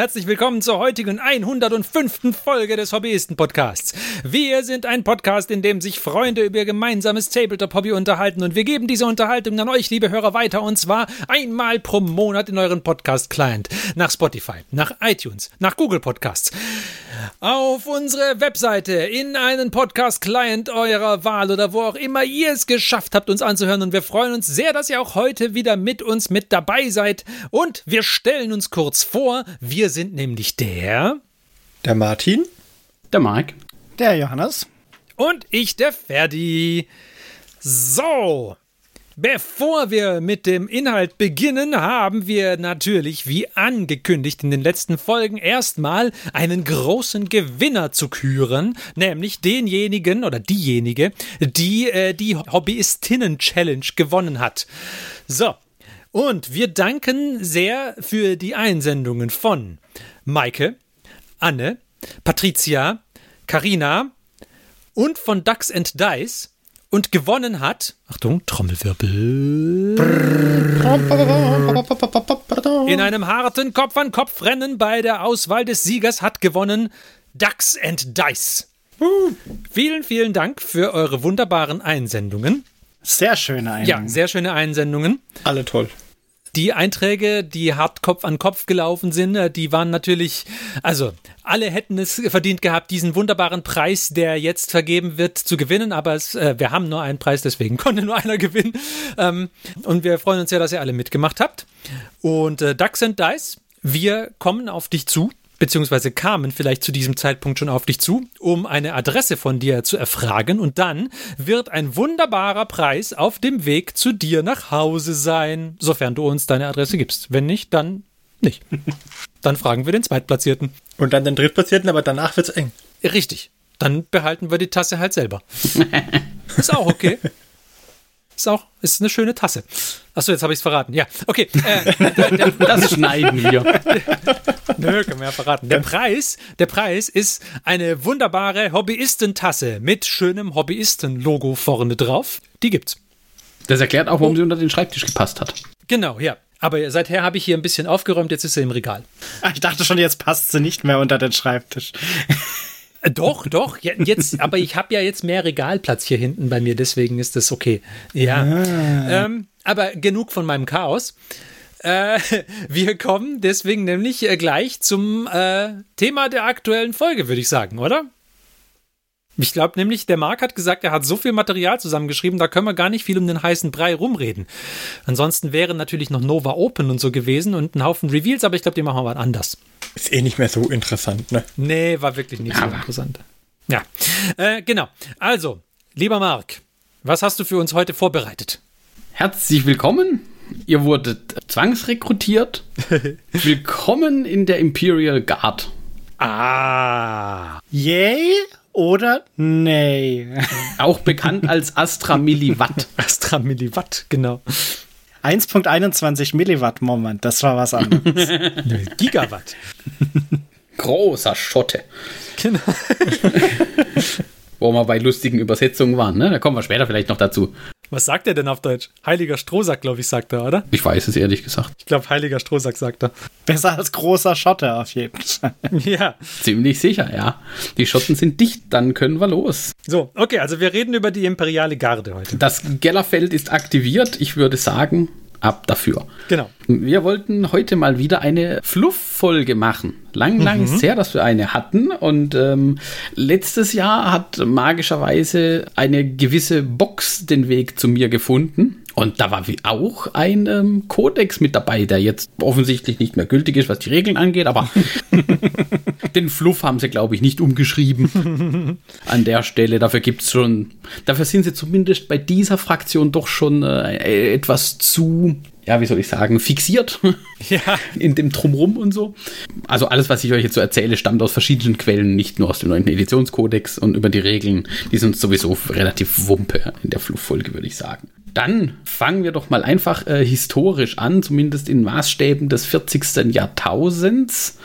herzlich willkommen zur heutigen 105. Folge des Hobbyisten-Podcasts. Wir sind ein Podcast, in dem sich Freunde über ihr gemeinsames Tabletop-Hobby unterhalten und wir geben diese Unterhaltung an euch, liebe Hörer, weiter und zwar einmal pro Monat in euren Podcast-Client. Nach Spotify, nach iTunes, nach Google Podcasts auf unsere Webseite, in einen Podcast-Client eurer Wahl oder wo auch immer ihr es geschafft habt, uns anzuhören. Und wir freuen uns sehr, dass ihr auch heute wieder mit uns mit dabei seid. Und wir stellen uns kurz vor. Wir sind nämlich der. Der Martin. Der Mike. Der Johannes. Und ich, der Ferdi. So. Bevor wir mit dem Inhalt beginnen, haben wir natürlich, wie angekündigt in den letzten Folgen, erstmal einen großen Gewinner zu küren, nämlich denjenigen oder diejenige, die äh, die Hobbyistinnen-Challenge gewonnen hat. So, und wir danken sehr für die Einsendungen von Maike, Anne, Patricia, Karina und von Ducks and Dice. Und gewonnen hat, Achtung, Trommelwirbel. In einem harten Kopf-an-Kopf-Rennen bei der Auswahl des Siegers hat gewonnen Ducks and Dice. Vielen, vielen Dank für eure wunderbaren Einsendungen. Sehr schöne Einsendungen. Ja, sehr schöne Einsendungen. Alle toll. Die Einträge, die hart Kopf an Kopf gelaufen sind, äh, die waren natürlich, also alle hätten es verdient gehabt, diesen wunderbaren Preis, der jetzt vergeben wird, zu gewinnen. Aber es, äh, wir haben nur einen Preis, deswegen konnte nur einer gewinnen. Ähm, und wir freuen uns sehr, dass ihr alle mitgemacht habt. Und äh, Ducks and Dice, wir kommen auf dich zu beziehungsweise kamen vielleicht zu diesem Zeitpunkt schon auf dich zu, um eine Adresse von dir zu erfragen und dann wird ein wunderbarer Preis auf dem Weg zu dir nach Hause sein, sofern du uns deine Adresse gibst. Wenn nicht, dann nicht. Dann fragen wir den Zweitplatzierten. Und dann den Drittplatzierten, aber danach wird's eng. Richtig. Dann behalten wir die Tasse halt selber. Ist auch okay. Ist auch, ist eine schöne Tasse. Achso, jetzt habe ich es verraten. Ja, okay. Äh, der, das schneiden wir. Nö, können wir ja verraten. Der Preis, der Preis ist eine wunderbare Hobbyisten-Tasse mit schönem Hobbyisten-Logo vorne drauf. Die gibt's. Das erklärt auch, warum sie unter den Schreibtisch gepasst hat. Genau, ja. Aber seither habe ich hier ein bisschen aufgeräumt, jetzt ist sie im Regal. Ach, ich dachte schon, jetzt passt sie nicht mehr unter den Schreibtisch. Äh, doch, doch, jetzt, aber ich habe ja jetzt mehr Regalplatz hier hinten bei mir, deswegen ist das okay. Ja. Ah. Ähm, aber genug von meinem Chaos. Äh, wir kommen deswegen nämlich äh, gleich zum äh, Thema der aktuellen Folge, würde ich sagen, oder? Ich glaube nämlich, der Marc hat gesagt, er hat so viel Material zusammengeschrieben, da können wir gar nicht viel um den heißen Brei rumreden. Ansonsten wären natürlich noch Nova Open und so gewesen und ein Haufen Reveals, aber ich glaube, die machen wir anders. Ist eh nicht mehr so interessant, ne? Nee, war wirklich nicht aber. so interessant. Ja, äh, genau. Also, lieber Marc, was hast du für uns heute vorbereitet? Herzlich willkommen. Ihr wurdet zwangsrekrutiert. willkommen in der Imperial Guard. Ah. Yay oder nee? Auch bekannt als Astra Milliwatt. Astra Milliwatt, genau. 1.21 Milliwatt, Moment, das war was anderes. Gigawatt. Großer Schotte. Genau. Wo wir bei lustigen Übersetzungen waren, ne? Da kommen wir später vielleicht noch dazu. Was sagt er denn auf Deutsch? Heiliger Strohsack, glaube ich, sagt er, oder? Ich weiß es ehrlich gesagt. Ich glaube, Heiliger Strohsack sagt er. Besser als großer Schotte auf jeden Fall. ja. Ziemlich sicher, ja. Die Schotten sind dicht, dann können wir los. So, okay, also wir reden über die imperiale Garde heute. Das Gellerfeld ist aktiviert. Ich würde sagen, ab dafür. Genau. Wir wollten heute mal wieder eine Fluff-Folge machen. Lang, lang mhm. ist her, dass wir eine hatten. Und ähm, letztes Jahr hat magischerweise eine gewisse Box den Weg zu mir gefunden. Und da war wie auch ein ähm, Kodex mit dabei, der jetzt offensichtlich nicht mehr gültig ist, was die Regeln angeht, aber den Fluff haben sie, glaube ich, nicht umgeschrieben an der Stelle. Dafür gibt es schon, dafür sind sie zumindest bei dieser Fraktion doch schon äh, etwas zu ja, wie soll ich sagen, fixiert ja. in dem Drumrum und so. Also alles, was ich euch jetzt so erzähle, stammt aus verschiedenen Quellen, nicht nur aus dem neuen Editionskodex und über die Regeln, die sind sowieso relativ wumpe in der Fluchfolge, würde ich sagen. Dann fangen wir doch mal einfach äh, historisch an, zumindest in Maßstäben des 40. Jahrtausends.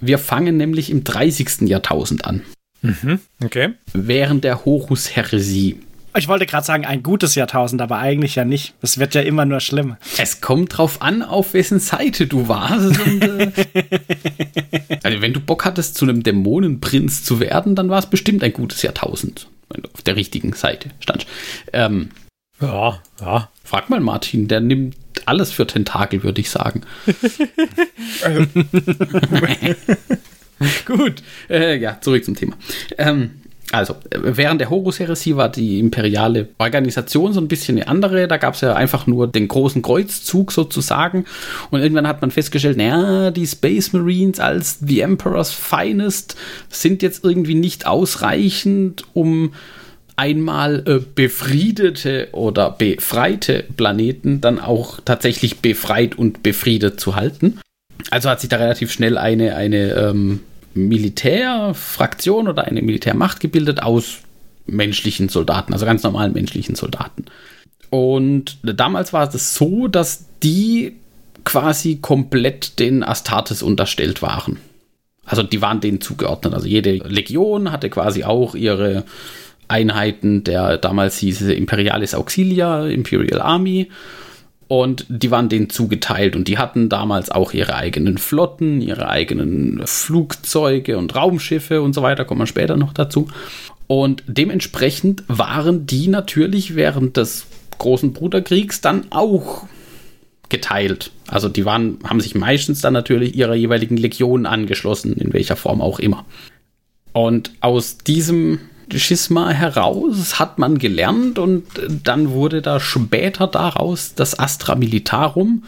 Wir fangen nämlich im 30. Jahrtausend an. Mhm, okay. Während der Horus-Heresie. Ich wollte gerade sagen, ein gutes Jahrtausend, aber eigentlich ja nicht. Es wird ja immer nur schlimmer. Es kommt drauf an, auf wessen Seite du warst. Und, äh, also wenn du Bock hattest, zu einem Dämonenprinz zu werden, dann war es bestimmt ein gutes Jahrtausend. Wenn du auf der richtigen Seite standst. Ähm, Ja, ja. frag mal Martin, der nimmt alles für Tentakel, würde ich sagen. Gut, äh, ja, zurück zum Thema. Ähm, also, äh, während der Horus-Heresie war die imperiale Organisation so ein bisschen eine andere. Da gab es ja einfach nur den großen Kreuzzug sozusagen. Und irgendwann hat man festgestellt, naja, die Space Marines als The Emperor's Finest sind jetzt irgendwie nicht ausreichend, um einmal äh, befriedete oder befreite Planeten dann auch tatsächlich befreit und befriedet zu halten. Also hat sich da relativ schnell eine, eine ähm, Militärfraktion oder eine Militärmacht gebildet aus menschlichen Soldaten, also ganz normalen menschlichen Soldaten. Und damals war es so, dass die quasi komplett den Astartes unterstellt waren. Also die waren denen zugeordnet. Also jede Legion hatte quasi auch ihre Einheiten, der damals hieß es Imperialis Auxilia, Imperial Army. Und die waren denen zugeteilt und die hatten damals auch ihre eigenen Flotten, ihre eigenen Flugzeuge und Raumschiffe und so weiter, kommen wir später noch dazu. Und dementsprechend waren die natürlich während des großen Bruderkriegs dann auch geteilt. Also die waren, haben sich meistens dann natürlich ihrer jeweiligen Legion angeschlossen, in welcher Form auch immer. Und aus diesem Schisma heraus hat man gelernt und dann wurde da später daraus das Astra Militarum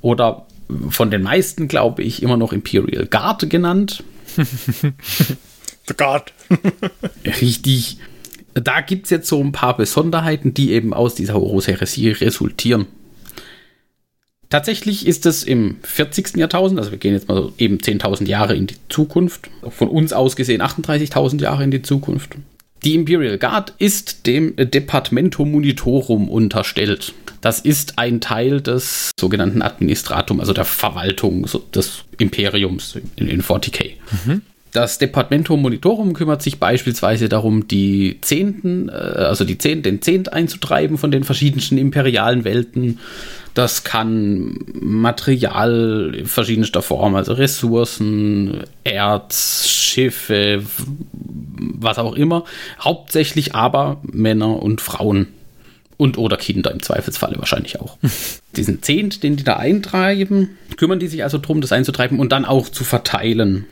oder von den meisten, glaube ich, immer noch Imperial Guard genannt. The God. Richtig. Da gibt es jetzt so ein paar Besonderheiten, die eben aus dieser Horus-Heresie resultieren. Tatsächlich ist es im 40. Jahrtausend, also wir gehen jetzt mal so eben 10.000 Jahre in die Zukunft, von uns aus gesehen 38.000 Jahre in die Zukunft. Die Imperial Guard ist dem Departamento Monitorum unterstellt. Das ist ein Teil des sogenannten Administratum, also der Verwaltung des Imperiums in, in 40k. Das Departamento Monitorum kümmert sich beispielsweise darum, die Zehnten, äh, also die Zehnt, den Zehnt einzutreiben von den verschiedensten imperialen Welten. Das kann Material verschiedenster Form, also Ressourcen, Erz, Schiffe, was auch immer. Hauptsächlich aber Männer und Frauen. Und oder Kinder im Zweifelsfalle wahrscheinlich auch. Diesen Zehnt, den die da eintreiben, kümmern die sich also darum, das einzutreiben und dann auch zu verteilen.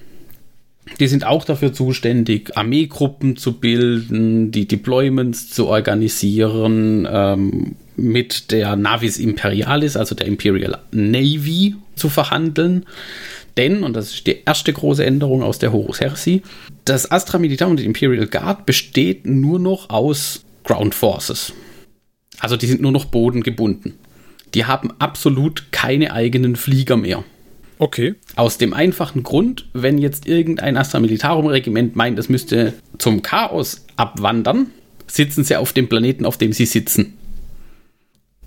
Die sind auch dafür zuständig, Armeegruppen zu bilden, die Deployments zu organisieren, ähm, mit der Navis Imperialis, also der Imperial Navy, zu verhandeln. Denn, und das ist die erste große Änderung aus der Horus Heresy, das Astra Militar und die Imperial Guard besteht nur noch aus Ground Forces. Also die sind nur noch bodengebunden. Die haben absolut keine eigenen Flieger mehr. Okay. Aus dem einfachen Grund, wenn jetzt irgendein Astra Militarum Regiment meint, es müsste zum Chaos abwandern, sitzen sie auf dem Planeten, auf dem sie sitzen.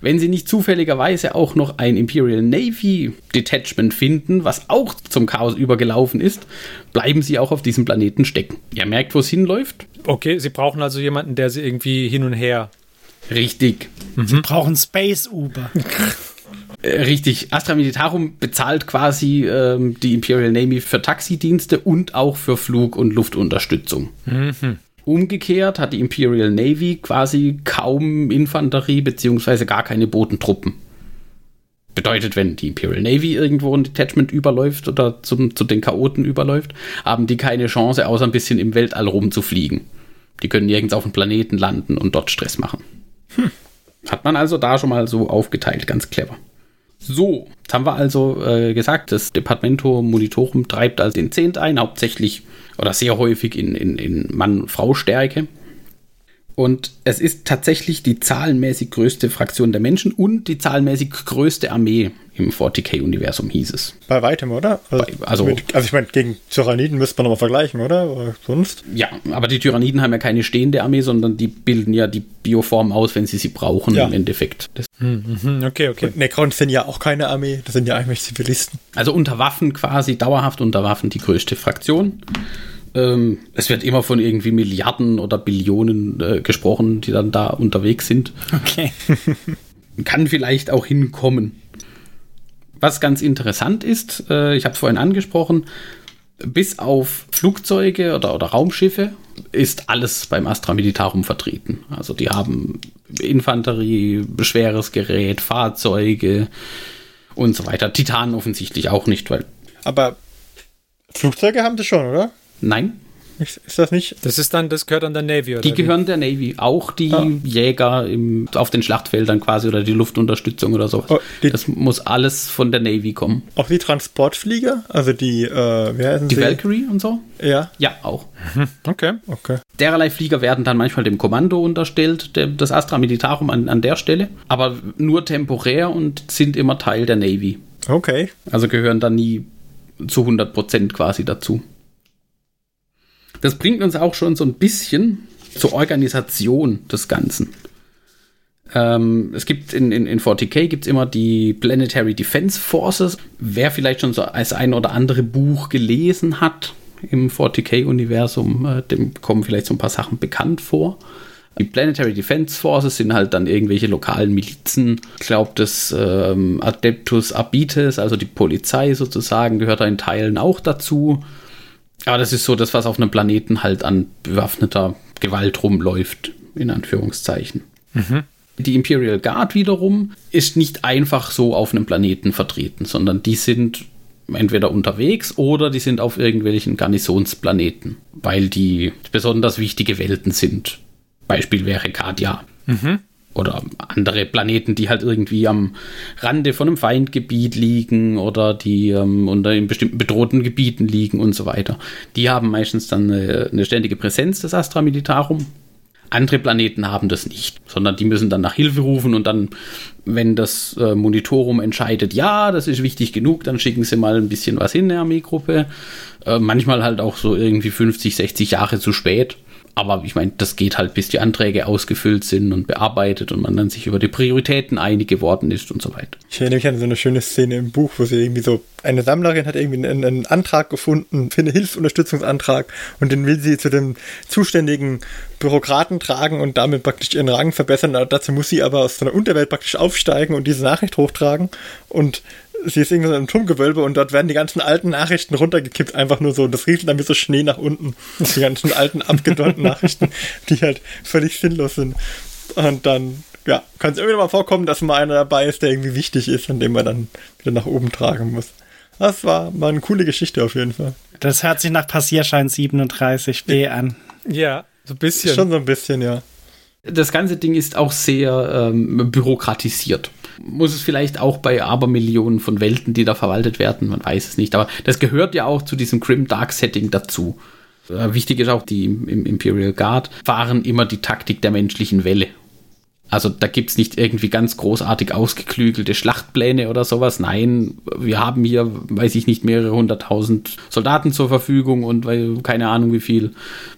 Wenn sie nicht zufälligerweise auch noch ein Imperial Navy Detachment finden, was auch zum Chaos übergelaufen ist, bleiben sie auch auf diesem Planeten stecken. Ihr merkt, wo es hinläuft? Okay, sie brauchen also jemanden, der sie irgendwie hin und her. Richtig. Sie brauchen Space Uber. Äh, richtig. Astra Militarum bezahlt quasi ähm, die Imperial Navy für Taxidienste und auch für Flug- und Luftunterstützung. Umgekehrt hat die Imperial Navy quasi kaum Infanterie beziehungsweise gar keine Bodentruppen. Bedeutet, wenn die Imperial Navy irgendwo ein Detachment überläuft oder zum, zu den Chaoten überläuft, haben die keine Chance, außer ein bisschen im Weltall rumzufliegen. Die können nirgends auf dem Planeten landen und dort Stress machen. Hat man also da schon mal so aufgeteilt, ganz clever. So, jetzt haben wir also äh, gesagt, das Departamento Monitorum treibt also den Zehnt ein, hauptsächlich oder sehr häufig in, in, in Mann-Frau-Stärke. Und es ist tatsächlich die zahlenmäßig größte Fraktion der Menschen und die zahlenmäßig größte Armee im 40k-Universum, hieß es. Bei weitem, oder? Also, Bei- also- mit, also ich meine, gegen Tyranniden müsste man nochmal vergleichen, oder? Oder sonst? Ja, aber die Tyranniden haben ja keine stehende Armee, sondern die bilden ja die Bioform aus, wenn sie sie brauchen Ja. im Endeffekt. Das, Hm, okay, okay. Und Necrons sind ja auch keine Armee, das sind ja eigentlich Zivilisten. also unter Waffen quasi, dauerhaft unter Waffen die größte Fraktion. Ähm, es wird immer von irgendwie Milliarden oder Billionen äh, gesprochen, die dann da unterwegs sind. Okay. Kann vielleicht auch hinkommen. Was ganz interessant ist, äh, ich habe es vorhin angesprochen, bis auf Flugzeuge oder, oder Raumschiffe ist alles beim Astra Militarum vertreten. Also die haben Infanterie, schweres Gerät, Fahrzeuge und so weiter. Titan offensichtlich auch nicht, weil Aber Flugzeuge haben sie schon, oder? Nein, Ist, ist das nicht? Das ist dann, das gehört an der Navy, oder? die wie? gehören der Navy. Auch die Ah. Jäger im, auf den Schlachtfeldern quasi oder die Luftunterstützung oder sowas. Oh, die- das muss alles von der Navy kommen. Auch die Transportflieger? Also die, äh, wie heißen Die sie? Valkyrie und so? Ja, Ja, auch. Okay. okay. Dererlei Flieger werden dann manchmal dem Kommando unterstellt, der, das Astra Militarum an, an der Stelle, aber nur temporär und sind immer Teil der Navy. Okay. Also gehören da nie zu 100% quasi dazu. Das bringt uns auch schon so ein bisschen zur Organisation des Ganzen. Ähm, es gibt in, in, in 40k gibt immer die Planetary Defense Forces. Wer vielleicht schon so als ein oder andere Buch gelesen hat im 40k-Universum, äh, dem kommen vielleicht so ein paar Sachen bekannt vor. Die Planetary Defense Forces sind halt dann irgendwelche lokalen Milizen. Ich glaube, das ähm, Adeptus Abites, also die Polizei sozusagen, gehört da in Teilen auch dazu. Aber das ist so das, was auf einem Planeten halt an bewaffneter Gewalt rumläuft, in Anführungszeichen. Die Imperial Guard wiederum ist nicht einfach so auf einem Planeten vertreten, sondern die sind entweder unterwegs oder die sind auf irgendwelchen Garnisonsplaneten, weil die besonders wichtige Welten sind. Beispiel wäre Kadia. Oder andere Planeten, die halt irgendwie am Rande von einem Feindgebiet liegen oder die ähm, unter in bestimmten bedrohten Gebieten liegen und so weiter. Die haben meistens dann eine, eine ständige Präsenz des Astra Militarum. Andere Planeten haben das nicht, sondern die müssen dann nach Hilfe rufen und dann, wenn das äh, Monitorum entscheidet, ja, das ist wichtig genug, dann schicken sie mal ein bisschen was hin, eine Armeegruppe. Äh, manchmal halt auch so irgendwie 50, 60 Jahre zu spät. Aber ich meine, das geht halt, bis die Anträge ausgefüllt sind und bearbeitet und man dann sich über die Prioritäten einig geworden ist und so weiter. Ich erinnere mich an so eine schöne Szene im Buch, wo sie irgendwie so, eine Sammlerin hat irgendwie einen, einen Antrag gefunden für einen Hilfsunterstützungsantrag und den will sie zu dem zuständigen Bürokraten tragen und damit praktisch ihren Rang verbessern. Dazu muss sie aber aus so einer Unterwelt praktisch aufsteigen und diese Nachricht hochtragen und sie ist irgendwie so im Turmgewölbe und dort werden die ganzen alten Nachrichten runtergekippt, einfach nur so. Und das rieselt dann wie so Schnee nach unten. Die ganzen alten, abgedonnten Nachrichten, die halt völlig sinnlos sind. Und dann, ja, kann es immer mal vorkommen, dass mal einer dabei ist, der irgendwie wichtig ist, an dem man dann wieder nach oben tragen muss. Das war mal eine coole Geschichte auf jeden Fall. Das hört sich nach Passierschein 37b an. Ja, so ein bisschen. Schon so ein bisschen, ja. Das ganze Ding ist auch sehr ähm, bürokratisiert. Muss es vielleicht auch bei Abermillionen von Welten, die da verwaltet werden, man weiß es nicht. Aber das gehört ja auch zu diesem Grim Dark Setting dazu. Äh, wichtig ist auch, die im im Imperial Guard fahren immer die Taktik der menschlichen Welle. Also da gibt es nicht irgendwie ganz großartig ausgeklügelte Schlachtpläne oder sowas. Nein, wir haben hier, weiß ich nicht, mehrere hunderttausend Soldaten zur Verfügung und keine Ahnung wie viel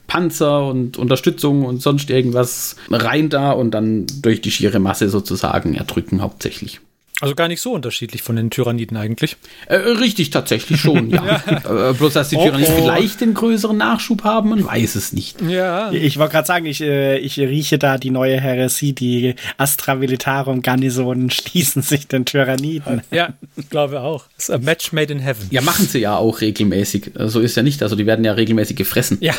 Panzer und Unterstützung und sonst irgendwas rein da und dann durch die schiere Masse sozusagen erdrücken hauptsächlich. Also gar nicht so unterschiedlich von den Tyranniden eigentlich. Äh, richtig, tatsächlich schon, ja. äh, bloß, dass die Oh, Tyranniden oh. vielleicht den größeren Nachschub haben, man weiß es nicht. Ja. Ich wollte gerade sagen, ich, äh, ich rieche da die neue Heresie, die Astra Militarum Garnisonen schließen sich den Tyranniden. Ja, glaube auch. Ist a match made in heaven. Ja, machen sie ja auch regelmäßig. Äh, So ist ja nicht. Also die werden ja regelmäßig gefressen. Ja.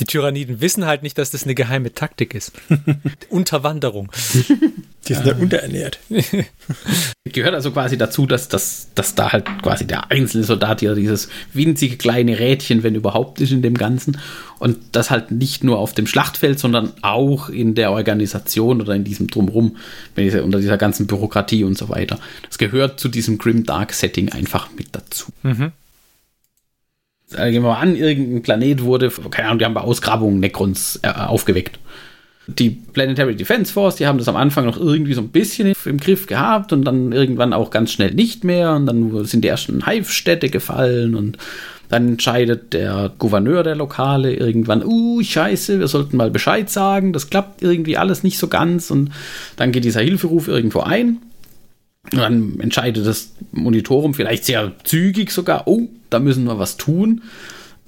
Die Tyranniden wissen halt nicht, dass das eine geheime Taktik ist. Unterwanderung. Die sind ja unterernährt. Gehört also quasi dazu, dass, dass, dass da halt quasi der einzelne Soldat hier dieses winzige kleine Rädchen, wenn überhaupt, ist in dem Ganzen. Und das halt nicht nur auf dem Schlachtfeld, sondern auch in der Organisation oder in diesem Drumrum, unter dieser ganzen Bürokratie und so weiter. Das gehört zu diesem Grim Dark Setting einfach mit dazu. Äh, Gehen wir mal an, irgendein Planet wurde, keine Ahnung, die haben bei Ausgrabungen Necrons äh, aufgeweckt. Die Planetary Defense Force, die haben das am Anfang noch irgendwie so ein bisschen im Griff gehabt und dann irgendwann auch ganz schnell nicht mehr und dann sind die ersten Hive-Städte gefallen und dann entscheidet der Gouverneur der Lokale irgendwann, uh, scheiße, wir sollten mal Bescheid sagen, das klappt irgendwie alles nicht so ganz und dann geht dieser Hilferuf irgendwo ein und dann entscheidet das Monitorum vielleicht sehr zügig sogar, oh, da müssen wir was tun.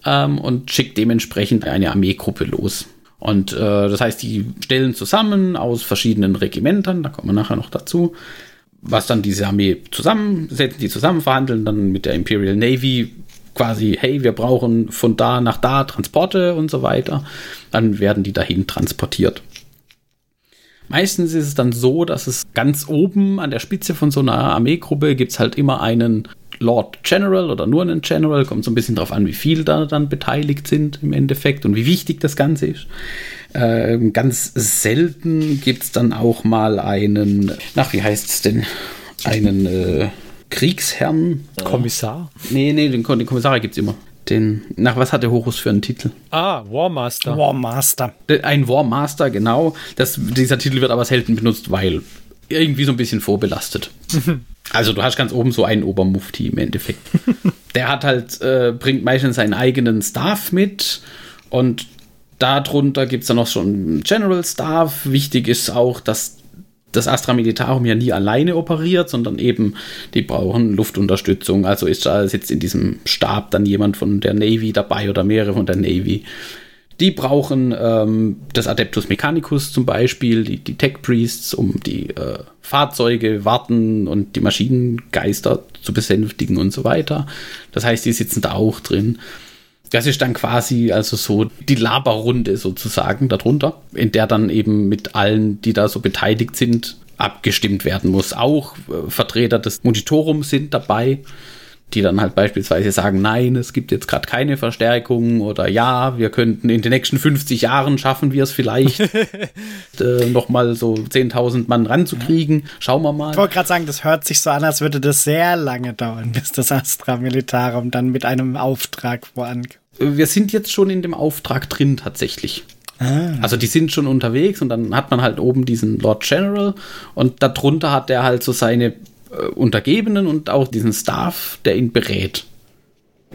ähm, und schickt dementsprechend eine Armeegruppe los. Und äh, das heißt, die stellen zusammen aus verschiedenen Regimentern, da kommen wir nachher noch dazu, was dann diese Armee zusammensetzen, die zusammen verhandeln, dann mit der Imperial Navy quasi, hey, wir brauchen von da nach da Transporte und so weiter. Dann werden die dahin transportiert. Meistens ist es dann so, dass es ganz oben an der Spitze von so einer Armeegruppe gibt es halt immer einen Lord General oder nur einen General, kommt so ein bisschen darauf an, wie viel da dann beteiligt sind im Endeffekt und wie wichtig das Ganze ist. Ähm, ganz selten gibt es dann auch mal einen, nach wie heißt es denn, einen äh, Kriegsherrn. Kommissar? Nee, nee, den, den Kommissar gibt es immer. Den, nach was hat der Horus für einen Titel? Ah, Warmaster. Warmaster. Ein Warmaster, genau. Das, dieser Titel wird aber selten benutzt, weil irgendwie so ein bisschen vorbelastet. Also du hast ganz oben so einen Obermufti im Endeffekt. Der hat halt, äh, bringt meistens seinen eigenen Staff mit und darunter gibt es dann noch schon einen General Staff. Wichtig ist auch, dass das Astra Militarum ja nie alleine operiert, sondern eben, die brauchen Luftunterstützung. Also ist da sitzt in diesem Stab dann jemand von der Navy dabei oder mehrere von der Navy. Die brauchen ähm, das Adeptus Mechanicus zum Beispiel, die, die Tech Priests, um die äh, Fahrzeuge warten und die Maschinengeister zu besänftigen und so weiter. Das heißt, die sitzen da auch drin. Das ist dann quasi also so die Laberrunde sozusagen darunter, in der dann eben mit allen, die da so beteiligt sind, abgestimmt werden muss. Auch äh, Vertreter des Monitorums sind dabei die dann halt beispielsweise sagen, nein, es gibt jetzt gerade keine Verstärkung oder ja, wir könnten in den nächsten 50 Jahren schaffen wir es vielleicht, äh, nochmal so 10.000 Mann ranzukriegen. Schauen wir mal. Ich wollte gerade sagen, das hört sich so an, als würde das sehr lange dauern, bis das Astra Militarum dann mit einem Auftrag vorankommt. Wir sind jetzt schon in dem Auftrag drin tatsächlich. Ah. Also die sind schon unterwegs und dann hat man halt oben diesen Lord General und darunter hat er halt so seine Untergebenen und auch diesen Staff, der ihn berät.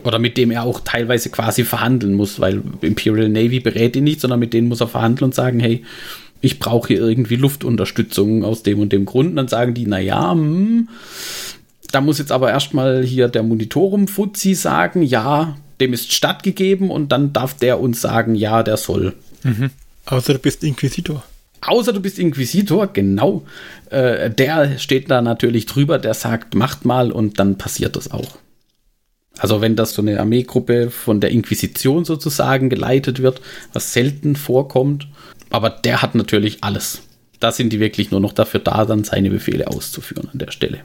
Oder mit dem er auch teilweise quasi verhandeln muss, weil Imperial Navy berät ihn nicht, sondern mit denen muss er verhandeln und sagen, hey, ich brauche hier irgendwie Luftunterstützung aus dem und dem Grund. Und dann sagen die, naja, hm, da muss jetzt aber erstmal hier der Monitorum Fuzzi sagen, ja, dem ist stattgegeben und dann darf der uns sagen, ja, der soll. Mhm. Außer du bist Inquisitor. Außer du bist Inquisitor, genau. Äh, der steht da natürlich drüber, der sagt, macht mal und dann passiert das auch. Also wenn das so eine Armeegruppe von der Inquisition sozusagen geleitet wird, was selten vorkommt, aber der hat natürlich alles. Da sind die wirklich nur noch dafür da, dann seine Befehle auszuführen an der Stelle.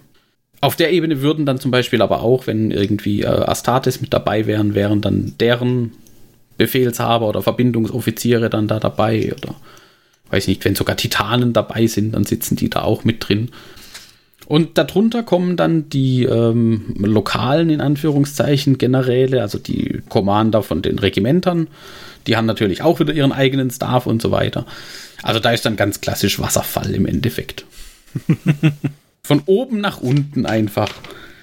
Auf der Ebene würden dann zum Beispiel aber auch, wenn irgendwie äh, Astartes mit dabei wären, wären dann deren Befehlshaber oder Verbindungsoffiziere dann da dabei oder weiß nicht, wenn sogar Titanen dabei sind, dann sitzen die da auch mit drin. Und darunter kommen dann die ähm, lokalen, in Anführungszeichen, Generäle, also die Commander von den Regimentern. Die haben natürlich auch wieder ihren eigenen Staff und so weiter. Also da ist dann ganz klassisch Wasserfall im Endeffekt. von oben nach unten einfach.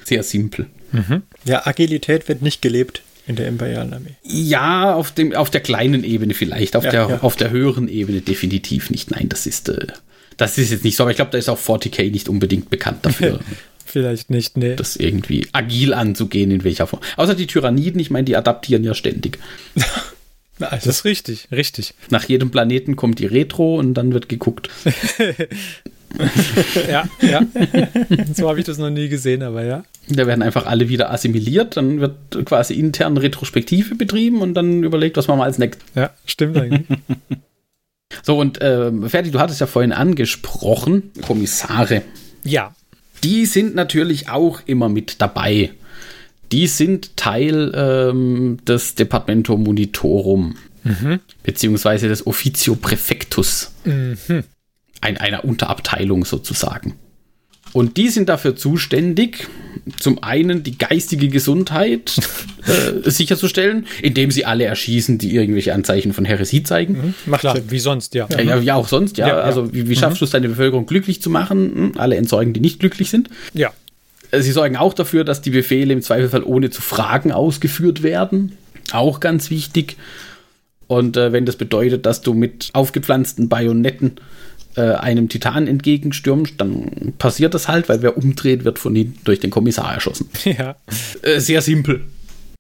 Sehr simpel. Mhm. Ja, Agilität wird nicht gelebt in der imperialen Armee. Ja, auf, dem, auf der kleinen Ebene vielleicht, auf, ja, der, ja. auf der höheren Ebene definitiv nicht. Nein, das ist, äh, das ist jetzt nicht so, aber ich glaube, da ist auch 40k nicht unbedingt bekannt dafür. Vielleicht nicht, nee. Das irgendwie agil anzugehen, in welcher Form. Außer die Tyranniden, ich meine, die adaptieren ja ständig. das ist richtig, richtig. Nach jedem Planeten kommt die Retro und dann wird geguckt. ja, ja. So habe ich das noch nie gesehen, aber ja. Da werden einfach alle wieder assimiliert, dann wird quasi intern Retrospektive betrieben und dann überlegt, was machen wir als nächstes. Ja, stimmt eigentlich. So, und äh, Ferdi, du hattest ja vorhin angesprochen, Kommissare. Ja. Die sind natürlich auch immer mit dabei. Die sind Teil ähm, des Departamento Monitorum, mhm. beziehungsweise des Officio Prefectus. Mhm ein, einer Unterabteilung sozusagen. Und die sind dafür zuständig, zum einen die geistige Gesundheit äh, sicherzustellen, indem sie alle erschießen, die irgendwelche Anzeichen von Heresie zeigen. Mhm, macht Klar. wie sonst, ja. Ja, ja, auch sonst, ja. ja also wie, wie schaffst mhm. du es, deine Bevölkerung glücklich zu machen? Hm, alle entsorgen, die nicht glücklich sind. Ja. Äh, sie sorgen auch dafür, dass die Befehle im Zweifelsfall ohne zu fragen ausgeführt werden. Auch ganz wichtig. Und äh, wenn das bedeutet, dass du mit aufgepflanzten Bajonetten äh, einem Titan entgegenstürmt, dann passiert das halt, weil wer umdreht, wird von ihm durch den Kommissar erschossen. Ja. Äh, sehr simpel.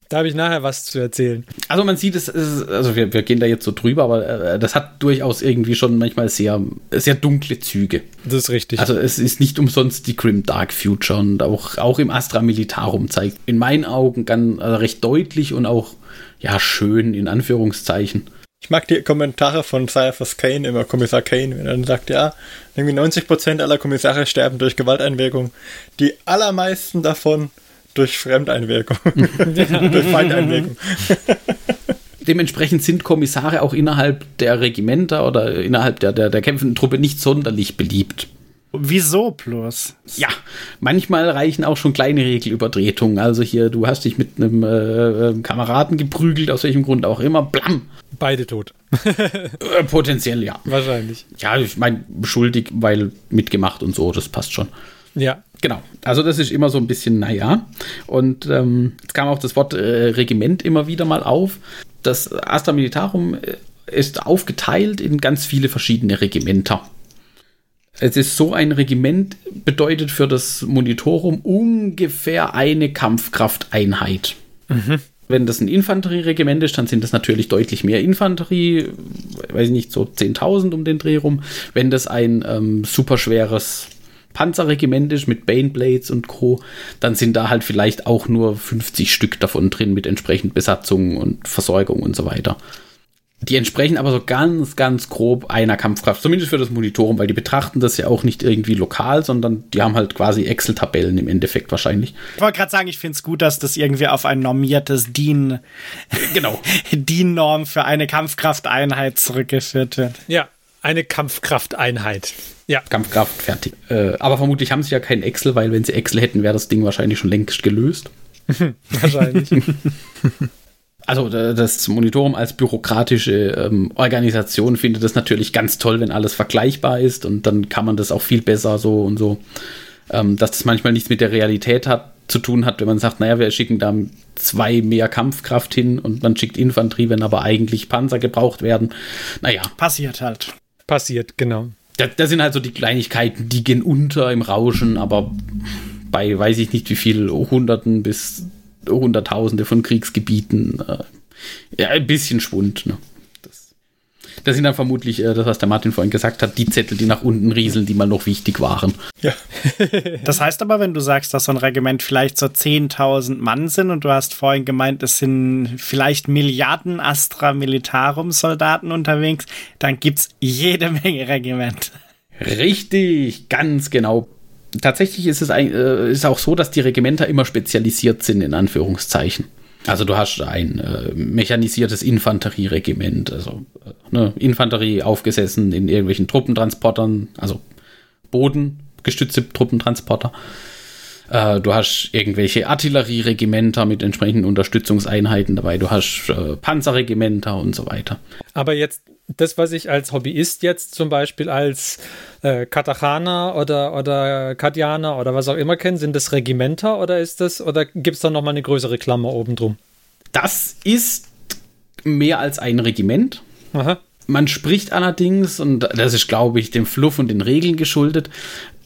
Da habe ich nachher was zu erzählen. Also man sieht es, also wir, wir gehen da jetzt so drüber, aber äh, das hat durchaus irgendwie schon manchmal sehr, sehr dunkle Züge. Das ist richtig. Also es ist nicht umsonst die Grim Dark Future und auch, auch im Astra Militarum zeigt in meinen Augen ganz also recht deutlich und auch ja schön in Anführungszeichen. Ich mag die Kommentare von Cyphers Kane, immer Kommissar Kane, wenn er dann sagt, ja, irgendwie 90% aller Kommissare sterben durch Gewalteinwirkung. Die allermeisten davon durch Fremdeinwirkung, durch Feindeinwirkung. Dementsprechend sind Kommissare auch innerhalb der Regimenter oder innerhalb der, der, der kämpfenden Truppe nicht sonderlich beliebt. Wieso bloß? Ja, manchmal reichen auch schon kleine Regelübertretungen. Also hier, du hast dich mit einem äh, Kameraden geprügelt, aus welchem Grund auch immer, blam. Beide tot. äh, potenziell, ja. Wahrscheinlich. Ja, ich meine, beschuldigt, weil mitgemacht und so, das passt schon. Ja. Genau. Also das ist immer so ein bisschen, naja. Und ähm, jetzt kam auch das Wort äh, Regiment immer wieder mal auf. Das Astra Militarum äh, ist aufgeteilt in ganz viele verschiedene Regimenter. Es ist so ein Regiment, bedeutet für das Monitorum ungefähr eine Kampfkrafteinheit. Mhm. Wenn das ein Infanterieregiment ist, dann sind das natürlich deutlich mehr Infanterie, weiß ich nicht, so 10.000 um den Dreh rum. Wenn das ein ähm, superschweres Panzerregiment ist mit Baneblades und Co., dann sind da halt vielleicht auch nur 50 Stück davon drin mit entsprechend Besatzung und Versorgung und so weiter. Die entsprechen aber so ganz, ganz grob einer Kampfkraft, zumindest für das Monitorum, weil die betrachten das ja auch nicht irgendwie lokal, sondern die haben halt quasi Excel-Tabellen im Endeffekt wahrscheinlich. Ich wollte gerade sagen, ich finde es gut, dass das irgendwie auf ein normiertes DIN, genau. DIN-Norm für eine Kampfkrafteinheit zurückgeführt wird. Ja, eine Kampfkrafteinheit. Ja. Kampfkraft fertig. Äh, aber vermutlich haben sie ja kein Excel, weil wenn sie Excel hätten, wäre das Ding wahrscheinlich schon längst gelöst. wahrscheinlich. Also das Monitorum als bürokratische ähm, Organisation findet das natürlich ganz toll, wenn alles vergleichbar ist und dann kann man das auch viel besser so und so. Ähm, dass das manchmal nichts mit der Realität hat, zu tun hat, wenn man sagt, naja, wir schicken da zwei mehr Kampfkraft hin und man schickt Infanterie, wenn aber eigentlich Panzer gebraucht werden. Naja. Passiert halt. Passiert, genau. Da, das sind halt so die Kleinigkeiten, die gehen unter im Rauschen, aber bei weiß ich nicht wie viel Hunderten bis Hunderttausende von Kriegsgebieten. Äh, ja, ein bisschen Schwund. Ne? Das, das sind dann vermutlich, äh, das, was der Martin vorhin gesagt hat, die Zettel, die nach unten rieseln, die mal noch wichtig waren. Ja. das heißt aber, wenn du sagst, dass so ein Regiment vielleicht so 10.000 Mann sind und du hast vorhin gemeint, es sind vielleicht Milliarden Astra Militarum Soldaten unterwegs, dann gibt es jede Menge Regiment. Richtig, ganz genau tatsächlich ist es ein, äh, ist auch so, dass die Regimenter immer spezialisiert sind, in Anführungszeichen. Also du hast ein äh, mechanisiertes Infanterieregiment, also äh, ne, Infanterie aufgesessen in irgendwelchen Truppentransportern, also bodengestützte Truppentransporter. Äh, du hast irgendwelche Artillerieregimenter mit entsprechenden Unterstützungseinheiten dabei. Du hast äh, Panzerregimenter und so weiter. Aber jetzt das, was ich als Hobbyist jetzt zum Beispiel als äh, Katachana oder, oder Kadianer oder was auch immer kenne, sind das Regimenter oder ist das, oder gibt es da nochmal eine größere Klammer oben drum? Das ist mehr als ein Regiment. Aha. Man spricht allerdings, und das ist, glaube ich, dem Fluff und den Regeln geschuldet,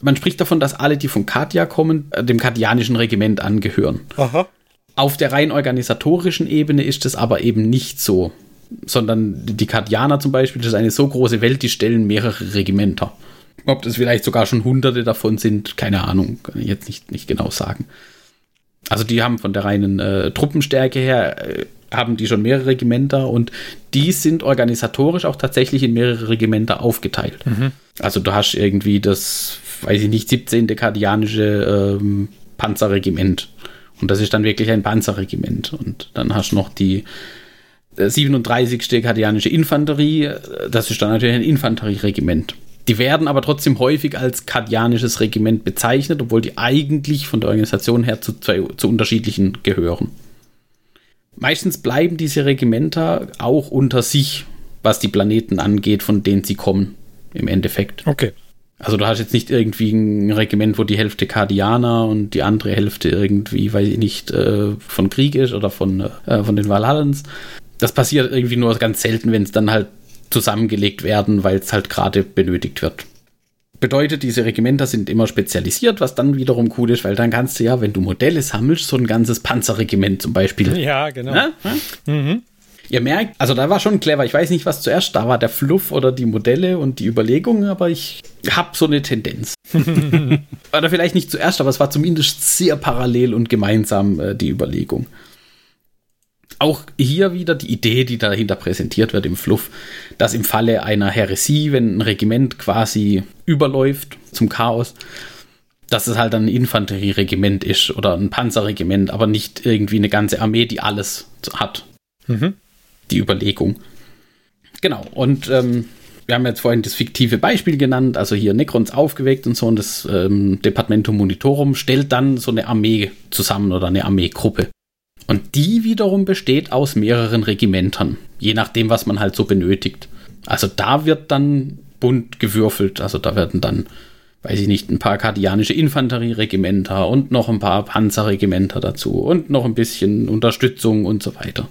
man spricht davon, dass alle, die von Katia kommen, äh, dem kadianischen Regiment angehören. Aha. Auf der rein organisatorischen Ebene ist es aber eben nicht so sondern die Kardianer zum Beispiel, das ist eine so große Welt, die stellen mehrere Regimenter. Ob das vielleicht sogar schon hunderte davon sind, keine Ahnung, kann ich jetzt nicht, nicht genau sagen. Also die haben von der reinen äh, Truppenstärke her, äh, haben die schon mehrere Regimenter und die sind organisatorisch auch tatsächlich in mehrere Regimenter aufgeteilt. Mhm. Also du hast irgendwie das, weiß ich nicht, 17. kardianische ähm, Panzerregiment. Und das ist dann wirklich ein Panzerregiment. Und dann hast du noch die 37. Kardianische Infanterie, das ist dann natürlich ein Infanterieregiment. Die werden aber trotzdem häufig als kardianisches Regiment bezeichnet, obwohl die eigentlich von der Organisation her zu, zwei, zu unterschiedlichen gehören. Meistens bleiben diese Regimenter auch unter sich, was die Planeten angeht, von denen sie kommen, im Endeffekt. Okay. Also du hast jetzt nicht irgendwie ein Regiment, wo die Hälfte Kardianer und die andere Hälfte irgendwie, weiß ich nicht, äh, von Krieg ist oder von, äh, von den Valhallens, das passiert irgendwie nur ganz selten, wenn es dann halt zusammengelegt werden, weil es halt gerade benötigt wird. Bedeutet, diese Regimenter sind immer spezialisiert, was dann wiederum cool ist, weil dann kannst du ja, wenn du Modelle sammelst, so ein ganzes Panzerregiment zum Beispiel. Ja, genau. Ja? Mhm. Ihr merkt, also da war schon clever. Ich weiß nicht, was zuerst da war, der Fluff oder die Modelle und die Überlegungen, aber ich habe so eine Tendenz. oder vielleicht nicht zuerst, aber es war zumindest sehr parallel und gemeinsam äh, die Überlegung. Auch hier wieder die Idee, die dahinter präsentiert wird im Fluff, dass im Falle einer Häresie, wenn ein Regiment quasi überläuft zum Chaos, dass es halt ein Infanterieregiment ist oder ein Panzerregiment, aber nicht irgendwie eine ganze Armee, die alles hat. Mhm die Überlegung. Genau, und ähm, wir haben jetzt vorhin das fiktive Beispiel genannt, also hier Necrons aufgeweckt und so, und das ähm, Departamento Monitorum stellt dann so eine Armee zusammen oder eine Armeegruppe. Und die wiederum besteht aus mehreren Regimentern, je nachdem, was man halt so benötigt. Also da wird dann bunt gewürfelt, also da werden dann, weiß ich nicht, ein paar kardianische Infanterieregimenter und noch ein paar Panzerregimenter dazu und noch ein bisschen Unterstützung und so weiter.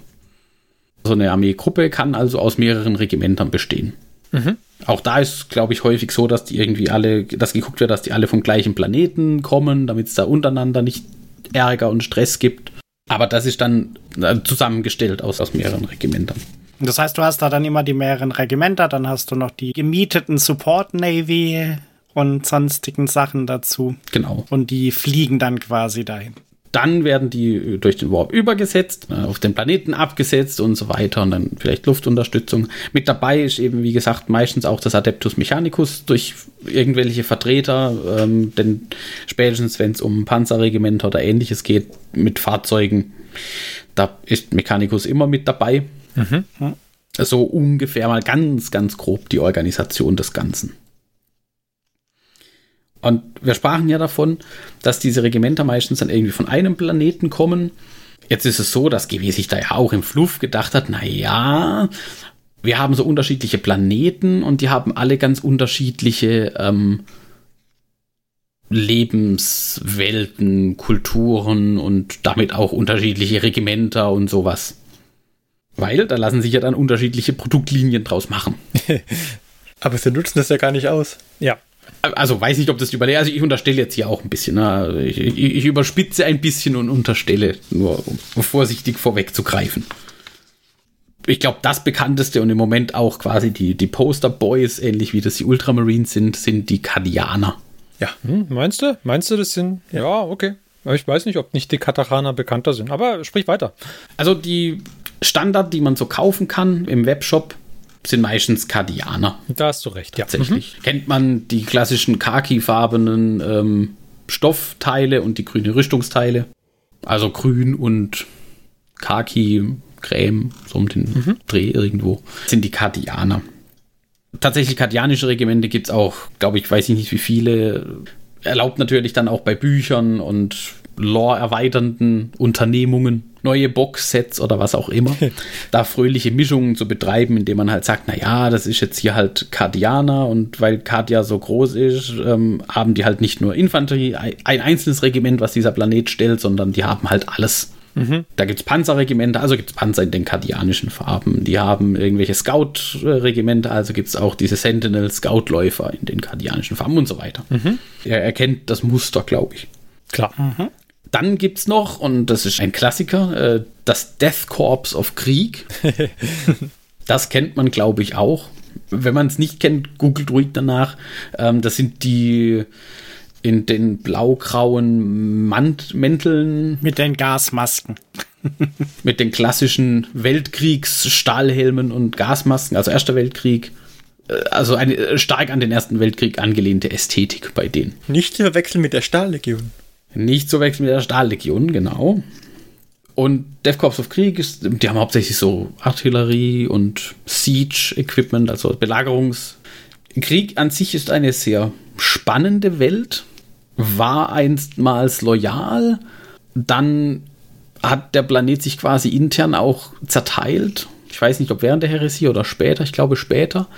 So eine Armeegruppe kann also aus mehreren Regimentern bestehen. Mhm. Auch da ist, glaube ich, häufig so, dass die irgendwie alle, dass geguckt wird, dass die alle vom gleichen Planeten kommen, damit es da untereinander nicht Ärger und Stress gibt. Aber das ist dann äh, zusammengestellt aus, aus mehreren Regimentern. Das heißt, du hast da dann immer die mehreren Regimenter, dann hast du noch die gemieteten Support Navy und sonstigen Sachen dazu. Genau. Und die fliegen dann quasi dahin. Dann werden die äh, durch den Warp übergesetzt, äh, auf den Planeten abgesetzt und so weiter und dann vielleicht Luftunterstützung. Mit dabei ist eben, wie gesagt, meistens auch das Adeptus Mechanicus durch irgendwelche Vertreter, ähm, denn spätestens, wenn es um Panzerregimenter oder ähnliches geht, mit Fahrzeugen, da ist Mechanicus immer mit dabei. Mhm. So ungefähr mal ganz, ganz grob die Organisation des Ganzen. Und wir sprachen ja davon, dass diese Regimenter meistens dann irgendwie von einem Planeten kommen. Jetzt ist es so, dass GW sich da ja auch im Fluff gedacht hat, na ja, wir haben so unterschiedliche Planeten und die haben alle ganz unterschiedliche ähm, Lebenswelten, Kulturen und damit auch unterschiedliche Regimenter und sowas. Weil da lassen sich ja dann unterschiedliche Produktlinien draus machen. Aber sie nutzen das ja gar nicht aus. Ja also weiß nicht, ob das überlegt. Also ich unterstelle jetzt hier auch ein bisschen. Ne? Ich, ich, ich, überspitze ein bisschen und unterstelle, nur um vorsichtig vorwegzugreifen. Ich glaube, das bekannteste und im Moment auch quasi die, die Poster Boys, ähnlich wie das die Ultramarines sind, sind die Kadianer. Ja. Hm, meinst du? Meinst du, das sind. Ja, okay. Ich weiß nicht, ob nicht die Kataraner bekannter sind, aber sprich weiter. Also die Standard, die man so kaufen kann im Webshop, sind meistens Kardianer. Da hast du recht, ja. Tatsächlich. Mhm. Kennt man die klassischen khaki-farbenen ähm, Stoffteile und die grünen Rüstungsteile. Also grün und Khaki, Creme, so um den mhm. Dreh irgendwo, sind die Kardianer. Tatsächlich kardianische Regimente gibt es auch, glaube ich, weiß ich nicht wie viele. Erlaubt natürlich dann auch bei Büchern und lore-erweiternden Unternehmungen, neue Box-Sets oder was auch immer, da fröhliche Mischungen zu betreiben, indem man halt sagt, naja, das ist jetzt hier halt Kardianer und weil Kardia so groß ist, ähm, haben die halt nicht nur Infanterie, ein einzelnes Regiment, was dieser Planet stellt, sondern die haben halt alles. Mhm. Da gibt es Panzerregimenter, also gibt es Panzer in den kardianischen Farben. Die haben irgendwelche Scout-Regimenter, also gibt es auch diese Sentinel-Scout-Läufer in den kardianischen Farben und so weiter. Mhm. Er erkennt das Muster, glaube ich. Klar. Mhm. Dann gibt es noch, und das ist ein Klassiker, äh, das Death Corps of Krieg. das kennt man, glaube ich, auch. Wenn man es nicht kennt, googelt ruhig danach. Ähm, das sind die in den blau-grauen Mänteln. Mit den Gasmasken. mit den klassischen Weltkriegs-Stahlhelmen und Gasmasken, also Erster Weltkrieg. Äh, also eine äh, stark an den Ersten Weltkrieg angelehnte Ästhetik bei denen. Nicht zu verwechseln mit der Stahllegion. Nicht zu wechseln mit der Stahllegion, genau. Und Death Corps of Krieg, ist, die haben hauptsächlich so Artillerie und Siege-Equipment, also Belagerungs. Krieg an sich ist eine sehr spannende Welt, war einstmals loyal, dann hat der Planet sich quasi intern auch zerteilt. Ich weiß nicht, ob während der Heresie oder später, ich glaube später.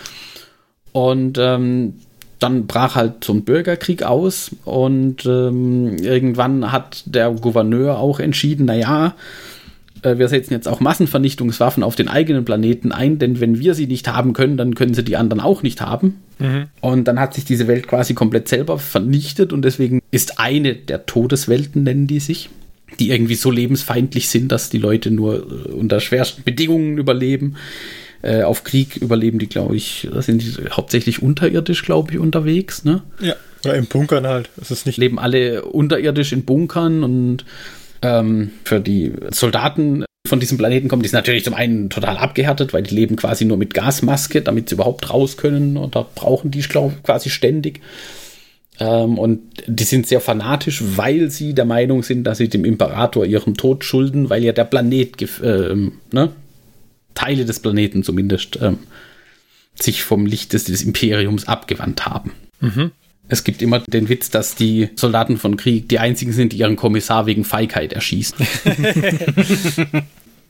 Und ähm, dann brach halt so ein Bürgerkrieg aus und ähm, irgendwann hat der Gouverneur auch entschieden, naja, äh, wir setzen jetzt auch Massenvernichtungswaffen auf den eigenen Planeten ein, denn wenn wir sie nicht haben können, dann können sie die anderen auch nicht haben. Mhm. Und dann hat sich diese Welt quasi komplett selber vernichtet und deswegen ist eine der Todeswelten, nennen die sich, die irgendwie so lebensfeindlich sind, dass die Leute nur äh, unter schwersten Bedingungen überleben. Äh, auf Krieg überleben die, glaube ich, sind die hauptsächlich unterirdisch, glaube ich, unterwegs. Ne? Ja, ja, in Bunkern halt. Es ist nicht leben alle unterirdisch in Bunkern und ähm, für die Soldaten von diesem Planeten kommen, die sind natürlich zum einen total abgehärtet, weil die leben quasi nur mit Gasmaske, damit sie überhaupt raus können und da brauchen die glaube quasi ständig. Ähm, und die sind sehr fanatisch, weil sie der Meinung sind, dass sie dem Imperator ihren Tod schulden, weil ja der Planet, äh, ne, Teile des Planeten zumindest, ähm, sich vom Licht des, des Imperiums abgewandt haben. Mhm. Es gibt immer den Witz, dass die Soldaten von Krieg die einzigen sind, die ihren Kommissar wegen Feigheit erschießen.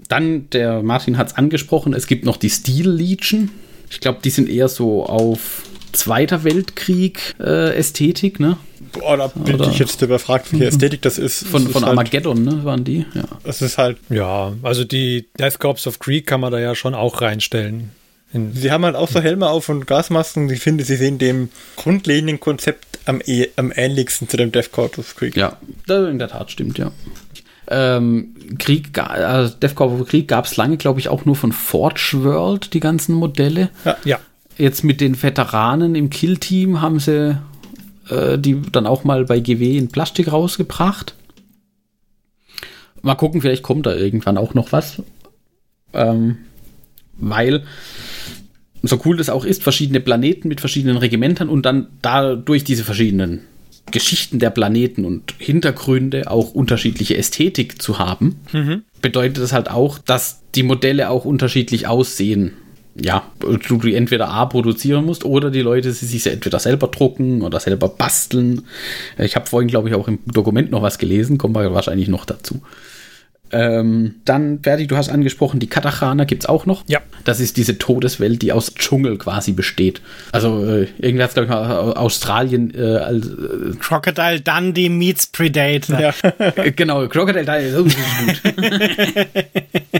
Dann, der Martin hat es angesprochen, es gibt noch die Steel Legion. Ich glaube, die sind eher so auf Zweiter Weltkrieg äh, Ästhetik, ne? Boah, da bin Oder ich jetzt überfragt, welche Ästhetik das ist. Von, das von ist Armageddon, halt, ne, waren die, ja. Es ist halt. Ja, also die Death Corps of Krieg kann man da ja schon auch reinstellen. Sie haben halt auch so Helme auf und Gasmasken. Ich finde, sie sehen dem grundlegenden Konzept am, eh, am ähnlichsten zu dem Death Corps of Krieg. Ja, in der Tat stimmt, ja. Ähm, Krieg, also Death Corps of Krieg gab es lange, glaube ich, auch nur von Forge World, die ganzen Modelle. Ja. ja. Jetzt mit den Veteranen im Kill-Team haben sie äh, die dann auch mal bei GW in Plastik rausgebracht. Mal gucken, vielleicht kommt da irgendwann auch noch was. Ähm, weil so cool das auch ist, verschiedene Planeten mit verschiedenen Regimentern und dann dadurch diese verschiedenen Geschichten der Planeten und Hintergründe auch unterschiedliche Ästhetik zu haben, mhm. bedeutet das halt auch, dass die Modelle auch unterschiedlich aussehen. Ja, du die entweder A produzieren musst oder die Leute sie sich entweder selber drucken oder selber basteln. Ich habe vorhin, glaube ich, auch im Dokument noch was gelesen, kommen wir wahrscheinlich noch dazu. Ähm, dann, Ferdi, du hast angesprochen, die Katachana gibt es auch noch. Ja. Das ist diese Todeswelt, die aus Dschungel quasi besteht. Also, äh, irgendwie hat es, glaube ich, mal Australien äh, als. Äh, Crocodile Dundee meets Predator. Ja. genau, Crocodile Dundee, ist gut.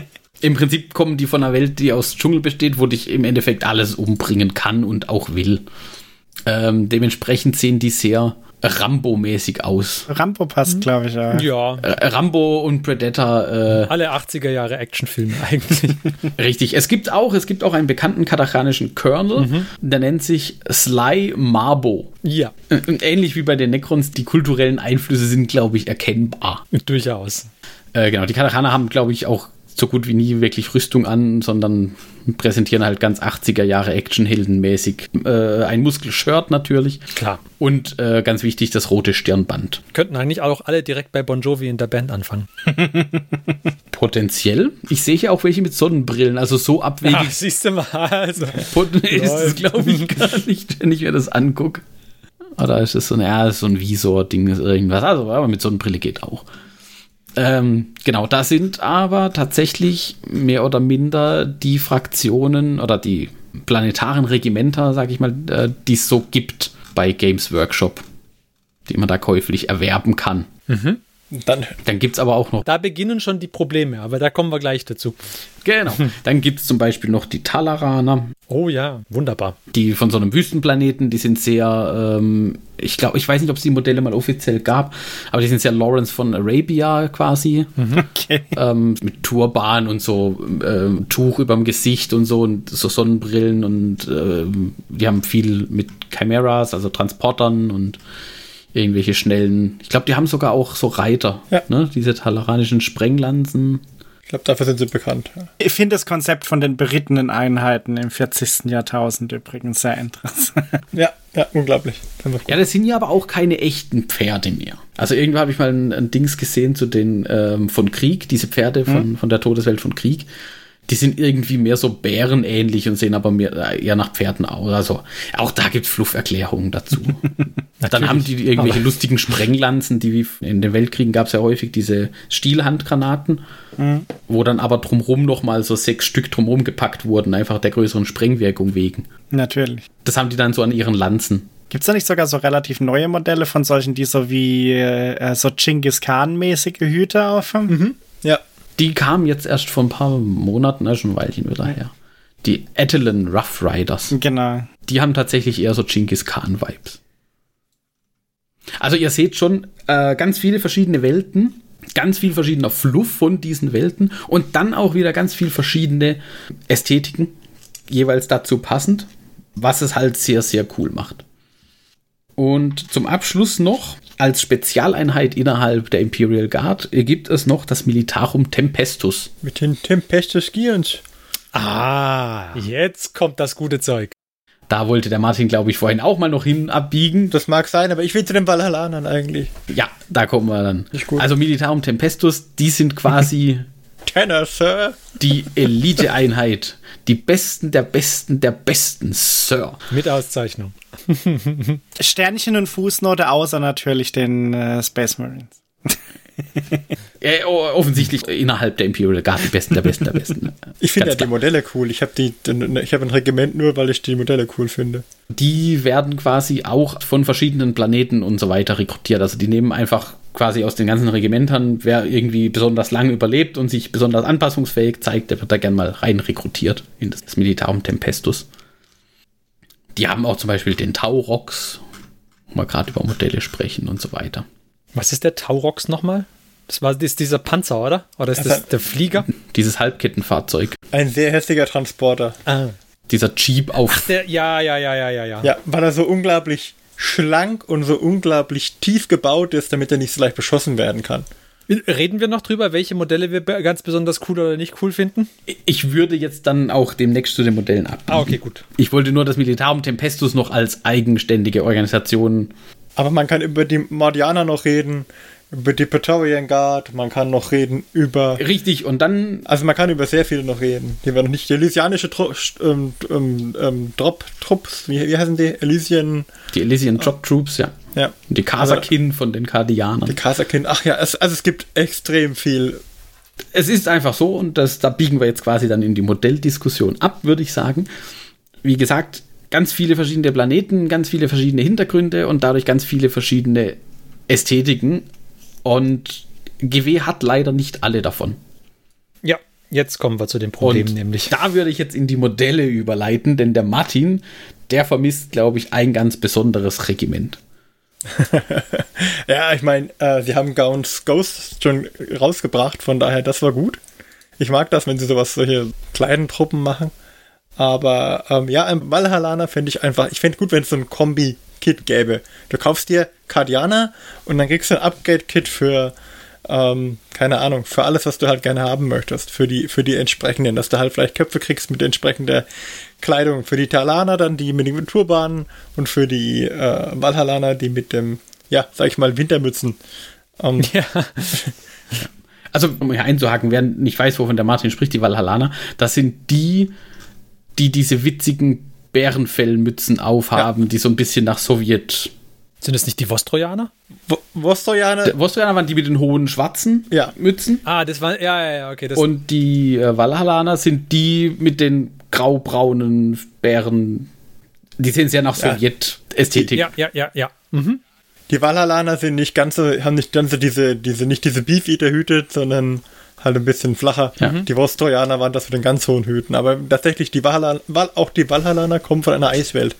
Im Prinzip kommen die von einer Welt, die aus Dschungel besteht, wo dich im Endeffekt alles umbringen kann und auch will. Ähm, dementsprechend sehen die sehr Rambo-mäßig aus. Rambo passt, mhm. glaube ich, ja. Ja. Äh, Rambo und Predator. Äh, Alle 80er Jahre Actionfilme eigentlich. Richtig. Es gibt auch, es gibt auch einen bekannten katachanischen Colonel, mhm. der nennt sich Sly Marbo. Ja. Äh, ähnlich wie bei den Necrons, die kulturellen Einflüsse sind, glaube ich, erkennbar. Durchaus. Äh, genau, die Katachaner haben, glaube ich, auch so gut wie nie wirklich Rüstung an, sondern präsentieren halt ganz 80er Jahre Actionheldenmäßig. Äh, ein Muskelshirt natürlich. Klar. Und äh, ganz wichtig, das rote Stirnband. Könnten eigentlich auch alle direkt bei Bon Jovi in der Band anfangen. Potenziell. Ich sehe hier auch welche mit Sonnenbrillen, also so abwegig. Ach, siehst du mal. Also, ist es, glaube ich, gar nicht, wenn ich mir das angucke. Oder ist es so ein, ja, so ein Visor-Ding, irgendwas. Also, aber mit Sonnenbrille geht auch. Ähm, genau, da sind aber tatsächlich mehr oder minder die Fraktionen oder die planetaren Regimenter, sag ich mal, äh, die es so gibt bei Games Workshop, die man da käuflich erwerben kann. Mhm. Dann, dann gibt es aber auch noch. Da beginnen schon die Probleme, aber da kommen wir gleich dazu. Genau. Dann gibt es zum Beispiel noch die Talaraner. Oh ja, wunderbar. Die von so einem Wüstenplaneten, die sind sehr, ähm, ich glaube, ich weiß nicht, ob es die Modelle mal offiziell gab, aber die sind sehr Lawrence von Arabia quasi. Mhm. Okay. Ähm, mit Turban und so ähm, Tuch überm Gesicht und so und so Sonnenbrillen und ähm, die haben viel mit Chimeras, also Transportern und irgendwelche schnellen. Ich glaube, die haben sogar auch so Reiter, ja. ne? diese talaranischen Sprenglanzen. Ich glaube, dafür sind sie bekannt. Ich finde das Konzept von den berittenen Einheiten im 40. Jahrtausend übrigens sehr interessant. Ja, ja, unglaublich. Ja, das sind ja aber auch keine echten Pferde mehr. Also irgendwo habe ich mal ein, ein, Dings gesehen zu den ähm, von Krieg, diese Pferde von, hm. von der Todeswelt von Krieg die sind irgendwie mehr so bärenähnlich und sehen aber mehr, äh, eher nach Pferden aus. Also auch da gibt es Flufferklärungen dazu. Dann haben die irgendwelche aber. lustigen Sprenglanzen, die wie in den Weltkriegen gab es ja häufig diese Stielhandgranaten, mhm. wo dann aber drumrum noch mal so sechs Stück drumrum gepackt wurden, einfach der größeren Sprengwirkung wegen. Natürlich. Das haben die dann so an ihren Lanzen. Gibt es da nicht sogar so relativ neue Modelle von solchen, die so wie äh, so Genghis Khan-mäßige Hüte aufhaben? Mhm. Ja, Die kam jetzt erst vor ein paar Monaten, ne, schon ein Weilchen wieder her. Die Etalon Rough Riders. Genau. Die haben tatsächlich eher so Genghis Khan-Vibes. Also ihr seht schon äh, ganz viele verschiedene Welten, ganz viel verschiedener Fluff von diesen Welten und dann auch wieder ganz viel verschiedene Ästhetiken, jeweils dazu passend, was es halt sehr, sehr cool macht. Und zum Abschluss noch, als Spezialeinheit innerhalb der Imperial Guard gibt es noch das Militarum Tempestus. Mit den Tempestus Gions. Ah, jetzt kommt das gute Zeug. Da wollte der Martin, glaube ich, vorhin auch mal noch hin abbiegen. Das mag sein, aber ich will zu den Valhallanern eigentlich. Ja, da kommen wir dann. Also Militarum Tempestus, die sind quasi Tenor, Sir. die Elite-Einheit. Die Besten der Besten der Besten, Sir. Mit Auszeichnung. Sternchen und Fußnote außer natürlich den äh, Space Marines. Äh, o- offensichtlich innerhalb der Imperial Guard die Besten der Besten der Besten. Ich finde ja die. Modelle cool. Ich habe habe ein Regiment nur, weil ich die Modelle cool finde. Die werden quasi auch von verschiedenen Planeten und so weiter rekrutiert. Also die nehmen einfach quasi aus den ganzen Regimentern, wer irgendwie besonders lang überlebt und sich besonders anpassungsfähig zeigt, der wird da gern mal rein rekrutiert in das Militarum Tempestus. Die haben auch zum Beispiel den Taurox, wo wir gerade über Modelle sprechen und so weiter. Was ist der Taurox nochmal? Das war das ist dieser Panzer, oder? Oder ist das Also- der Flieger? Dieses Halbkettenfahrzeug, Ein sehr hässlicher Transporter. Ah. dieser Jeep auf Der, ja, ja, ja, ja, ja, ja. Ja, weil er so unglaublich schlank und so unglaublich tief gebaut ist, damit er nicht so leicht beschossen werden kann. Reden wir noch drüber, welche Modelle wir ganz besonders cool oder nicht cool finden? Ich würde jetzt dann auch demnächst zu den Modellen ab. Ah, okay, gut. Ich wollte nur das Militarum Tempestus noch als eigenständige Organisation. Aber man kann über die Mordianer noch reden, über die Praetorian Guard, man kann noch reden über. Richtig, und dann Also man kann über sehr viele noch reden. Die werden noch nicht. Die Elysianische Tru ähm, ähm, ähm, Drop-Trupps, wie, wie heißen die? Elysian. die Elysian Drop Troops, ja. Ja. Und die Kasakin von den Die Kardianern. Kasakin. Ach ja, es, also es gibt extrem viel. Es ist einfach so, und das, da biegen wir jetzt quasi dann in die Modelldiskussion ab, würde ich sagen. Wie gesagt, ganz viele verschiedene Planeten, ganz viele verschiedene Hintergründe und dadurch ganz viele verschiedene Ästhetiken. Und GW hat leider nicht alle davon. Ja, jetzt kommen wir zu dem Problem, Und nämlich. da würde ich jetzt in die Modelle überleiten, denn der Martin, der vermisst, glaube ich, ein ganz besonderes Regiment. Ja, ich meine, äh, sie haben Gaunt's Ghost schon rausgebracht, von daher, das war gut. Ich mag das, wenn sie sowas, solche kleinen Truppen machen. Aber ähm, ja, im Valhallana finde ich einfach, ich fände gut, wenn es so ein Kombi-Kit gäbe. Du kaufst dir Cardiana und dann kriegst du ein Upgrade-Kit für, ähm, keine Ahnung, für alles, was du halt gerne haben möchtest. Für die, für die entsprechenden, dass du halt vielleicht Köpfe kriegst mit entsprechender Kleidung. Für die Talaner dann die mit den Turbanen und für die äh, Valhallaner die mit dem, ja, sag ich mal, Wintermützen. Ähm, Ja. Also, um hier einzuhaken, wer nicht weiß, wovon der Martin spricht, die Valhallaner, das sind die, die diese witzigen Bärenfellmützen aufhaben, die so ein bisschen nach Sowjet. Sind es nicht die Vostrojaner? Wo- Vostrojaner, Vostrojaner waren die mit den hohen schwarzen Ja. Mützen. Ah, das war. Ja, ja, ja, okay. Das, Und die äh, Valhallaner sind die mit den graubraunen Bären. Die sehen sehr nach Ja. Sowjet-Ästhetik. ja, ja, ja, ja. Mhm. die Valhallaner sind nicht ganz so, haben nicht ganz so diese, diese, nicht diese Beef-Eater-Hüte, sondern halt ein bisschen flacher. Ja. Die Vostrojaner waren das mit den ganz hohen Hüten. Aber tatsächlich, die Valhalla, Val, auch die Valhallaner kommen von einer Eiswelt.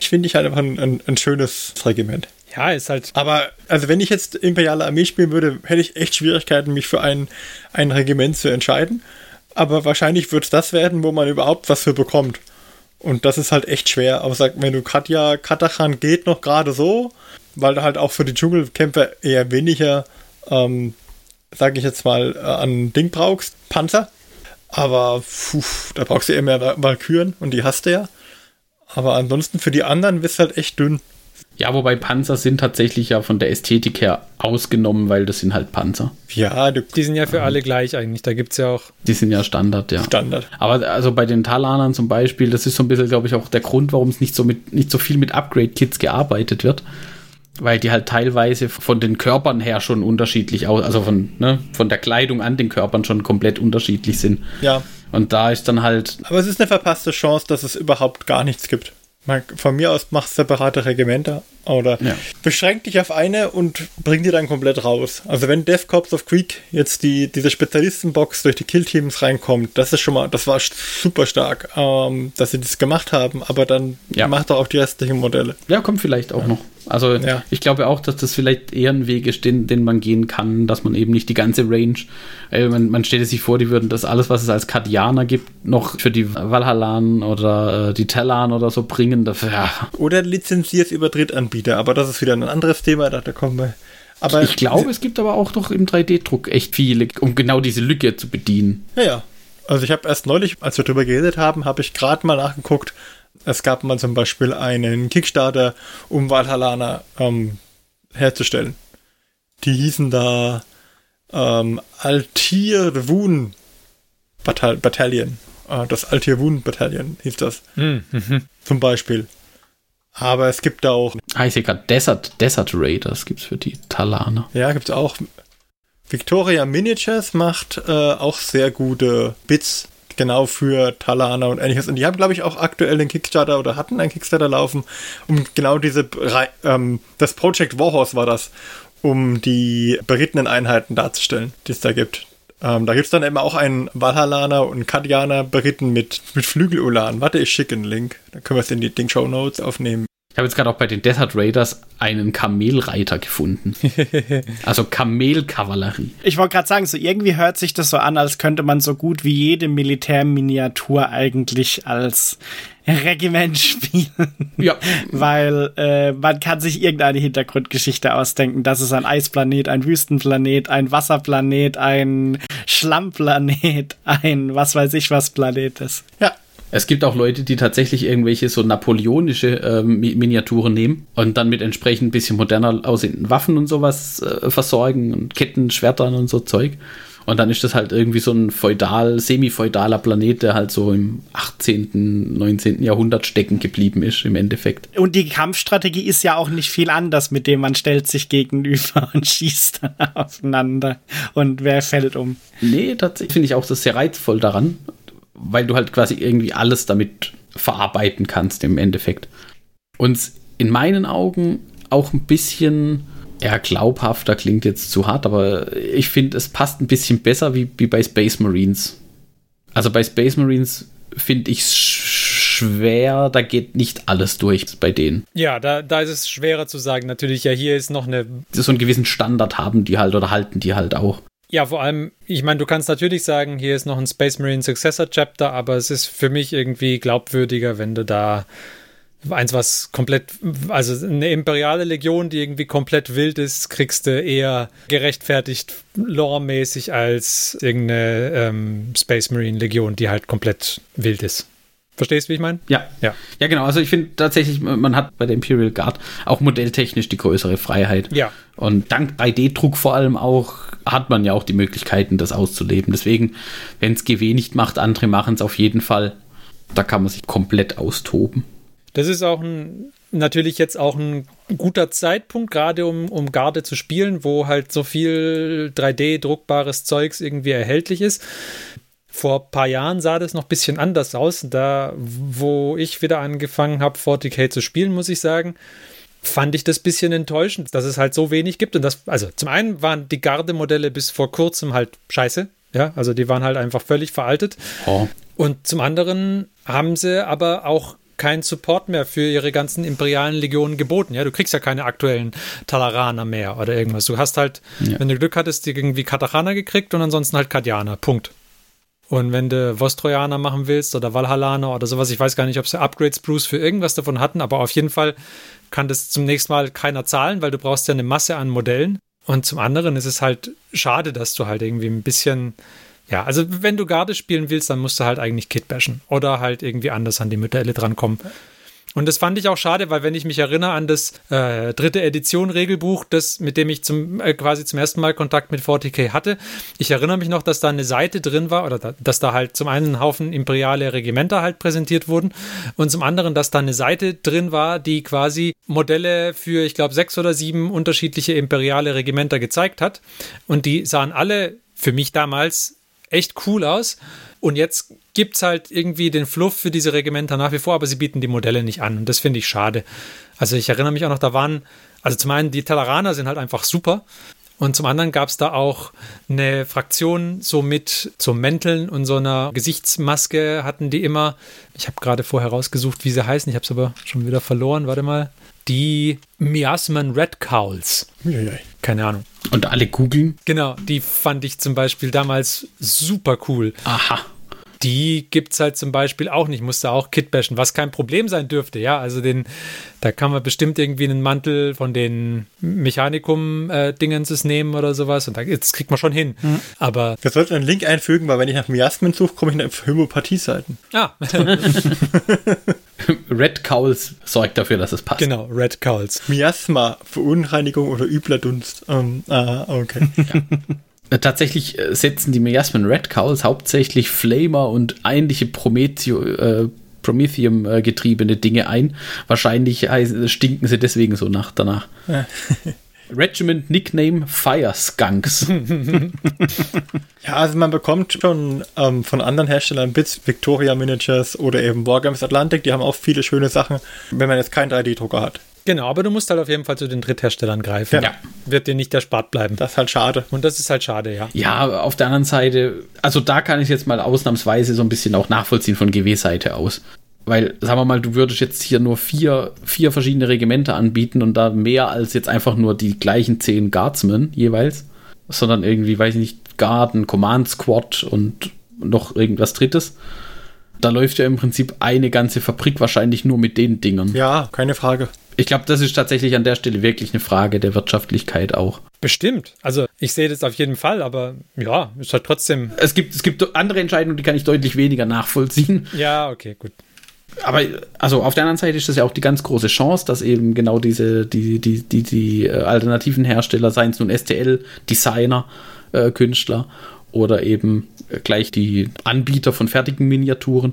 Ich finde ich halt einfach ein, ein, ein schönes Regiment. Ja, ist halt. Aber also wenn ich jetzt Imperiale Armee spielen würde, hätte ich echt Schwierigkeiten, mich für ein, ein Regiment zu entscheiden. Aber wahrscheinlich wird es das werden, wo man überhaupt was für bekommt. Und das ist halt echt schwer. Aber sag, wenn du Katja, Katachan geht noch gerade so, weil du halt auch für die Dschungelkämpfer eher weniger, ähm, sage ich jetzt mal, äh, an Ding brauchst, Panzer. Aber puh, da brauchst du eher mehr Valkyren und die hast du ja. Aber ansonsten für die anderen bist du halt echt dünn. Ja, wobei Panzer sind tatsächlich ja von der Ästhetik her ausgenommen, weil das sind halt Panzer. Ja, du Die sind ja für alle gleich eigentlich. Da gibt es ja auch. Die sind ja Standard, ja. Standard. Aber also bei den Talanern zum Beispiel, das ist so ein bisschen, glaube ich, auch der Grund, warum es nicht so mit nicht so viel mit Upgrade-Kits gearbeitet wird. Weil die halt teilweise von den Körpern her schon unterschiedlich aus, also von, ne, von der Kleidung an den Körpern schon komplett unterschiedlich sind. Ja, Und da ist dann halt, Aber es ist eine verpasste Chance, dass es überhaupt gar nichts gibt. Man, von mir aus macht separate Regimenter Oder Ja. beschränk dich auf eine und bring die dann komplett raus. Also wenn Death Corps of Creek jetzt die, diese Spezialistenbox durch die Killteams reinkommt, das ist schon mal, das war super stark, ähm, dass sie das gemacht haben, aber dann Ja. macht doch auch die restlichen Modelle. Ja, kommt vielleicht auch noch. Also Ja. ich glaube auch, dass das vielleicht eher ein Weg ist, den, den man gehen kann, dass man eben nicht die ganze Range, äh, man, man stellt sich vor, die würden das alles, was es als Kardianer gibt, noch für die Valhallan oder äh, die Tellan oder so bringen. Ja. Oder lizenzierst über Drittanbieter, aber das ist wieder ein anderes Thema, da, da kommen wir. Aber Ich glaube, es gibt aber auch doch im 3D-Druck echt viele, um genau diese Lücke zu bedienen. Ja, ja. Also ich habe erst neulich, als wir drüber geredet haben, habe ich gerade mal nachgeguckt. Es gab mal zum Beispiel einen Kickstarter, um Valhalla ähm, herzustellen. Die hießen da ähm, Altir Wun Battalion. Äh, das Altir Wun Battalion hieß das. Zum Beispiel. Aber es gibt da auch, Ah, ich sehe gerade Desert, Desert Raiders gibt es für die Talaner. ja, gibt es auch. Victoria Miniatures macht äh, auch sehr gute Bits, genau für Talana und ähnliches. Und die haben, glaube ich, auch aktuell den Kickstarter oder hatten einen Kickstarter laufen, um genau diese, ähm, das Project Warhorse war das, um die berittenen Einheiten darzustellen, die es da gibt. Ähm, da gibt es dann immer auch einen Valhallaner und Kadianer beritten mit, mit Flügelulan. Warte, ich schicke einen Link. Dann können wir es in die Ding Show Notes aufnehmen. Ich habe jetzt gerade auch bei den Desert Raiders einen Kamelreiter gefunden. also Kamelkavallerie. Ich wollte gerade sagen, so irgendwie hört sich das so an, als könnte man so gut wie jede Militärminiatur eigentlich als Regiment spielen. Ja. Weil äh, man kann sich irgendeine Hintergrundgeschichte ausdenken. Das ist ein Eisplanet, ein Wüstenplanet, ein Wasserplanet, ein Schlammplanet, ein was weiß ich was Planet ist. Ja, Es gibt auch Leute, die tatsächlich irgendwelche so napoleonische Mi- Miniaturen nehmen und dann mit entsprechend ein bisschen moderner aussehenden Waffen und sowas äh, versorgen und Ketten, Schwertern und so Zeug. Und dann ist das halt irgendwie so ein feudal, semi-feudaler Planet, der halt so im 18., 19. Jahrhundert stecken geblieben ist im Endeffekt. Und die Kampfstrategie ist ja auch nicht viel anders, mit dem man stellt sich gegenüber und schießt dann aufeinander. Und wer fällt um? Nee, tatsächlich finde ich auch das sehr reizvoll daran, weil du halt quasi irgendwie alles damit verarbeiten kannst im Endeffekt. Und in meinen Augen auch ein bisschen, ja, glaubhafter klingt jetzt zu hart, aber ich finde, es passt ein bisschen besser wie, wie bei Space Marines. Also bei Space Marines finde ich es schwer, da geht nicht alles durch bei denen. Ja, da, da ist es schwerer zu sagen. Natürlich, ja, hier ist noch eine So einen gewissen Standard haben die halt oder halten die halt auch. Ja, vor allem, ich meine, du kannst natürlich sagen, hier ist noch ein Space Marine Successor Chapter, aber es ist für mich irgendwie glaubwürdiger, wenn du da eins, was komplett, also eine imperiale Legion, die irgendwie komplett wild ist, kriegst du eher gerechtfertigt loremäßig als irgendeine ähm, Space Marine Legion, die halt komplett wild ist. Verstehst du, wie ich meine? Ja. Ja. Ja, genau. Also ich finde tatsächlich, man hat bei der Imperial Guard auch modelltechnisch die größere Freiheit. Ja. Und dank 3D-Druck vor allem auch hat man ja auch die Möglichkeiten, das auszuleben. Deswegen, wenn es GW nicht macht, andere machen es auf jeden Fall. Da kann man sich komplett austoben. Das ist auch ein, natürlich jetzt auch ein guter Zeitpunkt, gerade um, um Garde zu spielen, wo halt so viel 3D-druckbares Zeugs irgendwie erhältlich ist. Vor ein paar Jahren sah das noch ein bisschen anders aus. Da, wo ich wieder angefangen habe, 40k zu spielen, muss ich sagen, fand ich das ein bisschen enttäuschend, dass es halt so wenig gibt. Und das, also zum einen waren die Gardemodelle bis vor kurzem halt scheiße. Ja, also die waren halt einfach völlig veraltet. Oh. Und zum anderen haben sie aber auch keinen Support mehr für ihre ganzen imperialen Legionen geboten. Ja, du kriegst ja keine aktuellen Talaraner mehr oder irgendwas. Du hast halt, Ja. wenn du Glück hattest, die irgendwie Katachana gekriegt und ansonsten halt Kadianer. Punkt. Und wenn du Vostrojaner machen willst oder Valhallaner oder sowas, ich weiß gar nicht, ob sie Upgrades Bruce für irgendwas davon hatten, aber auf jeden Fall kann das zum nächsten Mal keiner zahlen, weil du brauchst ja eine Masse an Modellen. Und zum anderen ist es halt schade, dass du halt irgendwie ein bisschen, ja, also wenn du Garde spielen willst, dann musst du halt eigentlich Kit bashen oder halt irgendwie anders an die Modelle drankommen. Und das fand ich auch schade, weil wenn ich mich erinnere an das äh, dritte Edition Regelbuch, das mit dem ich zum äh, quasi zum ersten Mal Kontakt mit 40k hatte, ich erinnere mich noch, dass da eine Seite drin war oder da, dass da halt zum einen ein Haufen imperiale Regimenter halt präsentiert wurden und zum anderen, dass da eine Seite drin war, die quasi Modelle für ich glaube sechs oder sieben unterschiedliche imperiale Regimenter gezeigt hat und die sahen alle für mich damals echt cool aus. Und jetzt gibt es halt irgendwie den Fluff für diese Regimenter nach wie vor, aber sie bieten die Modelle nicht an. Und das finde ich schade. Also ich erinnere mich auch noch, da waren, also zum einen die Talaraner sind halt einfach super. Und zum anderen gab es da auch eine Fraktion, so mit so Mänteln und so einer Gesichtsmaske hatten die immer. Ich habe gerade vorher rausgesucht, wie sie heißen. Ich habe es aber schon wieder verloren. Warte mal. Die Miasman Red Cowls. Keine Ahnung. Und alle googeln. Genau, die fand ich zum Beispiel damals super cool. Aha. Die gibt es halt zum Beispiel auch nicht, musste auch Kit bashen, was kein Problem sein dürfte, ja. Also den, da kann man bestimmt irgendwie einen Mantel von den Mechanikum-Dingenses äh, nehmen oder sowas und da, das kriegt man schon hin. Mhm. Aber. Wir sollten einen Link einfügen, weil wenn ich nach Miasmen suche, komme ich auf Homöopathie-Seiten. Ah. Red Cowls sorgt dafür, dass es passt. Genau, Red Cowls. Miasma, Verunreinigung oder übler Dunst. Um, ähm, ah, okay. Ja. Äh, tatsächlich äh, setzen die Miasmen Red Cowls hauptsächlich Flamer und ähnliche Prometheo, äh, Prometheum äh, getriebene Dinge ein. Wahrscheinlich stinken sie deswegen so nach danach. Ja. Regiment Nickname Fire Skunks. ja, also man bekommt schon ähm, von anderen Herstellern Bits, Victoria Miniatures oder eben Wargames Atlantic, die haben auch viele schöne Sachen, wenn man jetzt keinen 3D-Drucker hat. Genau, aber du musst halt auf jeden Fall zu den Drittherstellern greifen. Ja. Wird dir nicht erspart bleiben. Das ist halt schade. Und das ist halt schade, ja. Ja, auf der anderen Seite, also da kann ich jetzt mal ausnahmsweise so ein bisschen auch nachvollziehen von GW-Seite aus. Weil, sagen wir mal, du würdest jetzt hier nur vier, vier verschiedene Regimenter anbieten und da mehr als jetzt einfach nur die gleichen zehn Guardsmen jeweils, sondern irgendwie, weiß ich nicht, Guard, ein Command Squad und noch irgendwas Drittes. Da läuft ja im Prinzip eine ganze Fabrik wahrscheinlich nur mit den Dingern. Ja, keine Frage. Ich glaube, das ist tatsächlich an der Stelle wirklich eine Frage der Wirtschaftlichkeit auch. Bestimmt. Also ich sehe das auf jeden Fall, aber ja, ist halt trotzdem. Es gibt, es gibt andere Entscheidungen, die kann ich deutlich weniger nachvollziehen. Ja, okay, gut. Aber also auf der anderen Seite ist das ja auch die ganz große Chance, dass eben genau diese, die, die, die, die äh, alternativen Hersteller, seien es nun STL, Designer, äh, Künstler oder eben gleich die Anbieter von fertigen Miniaturen,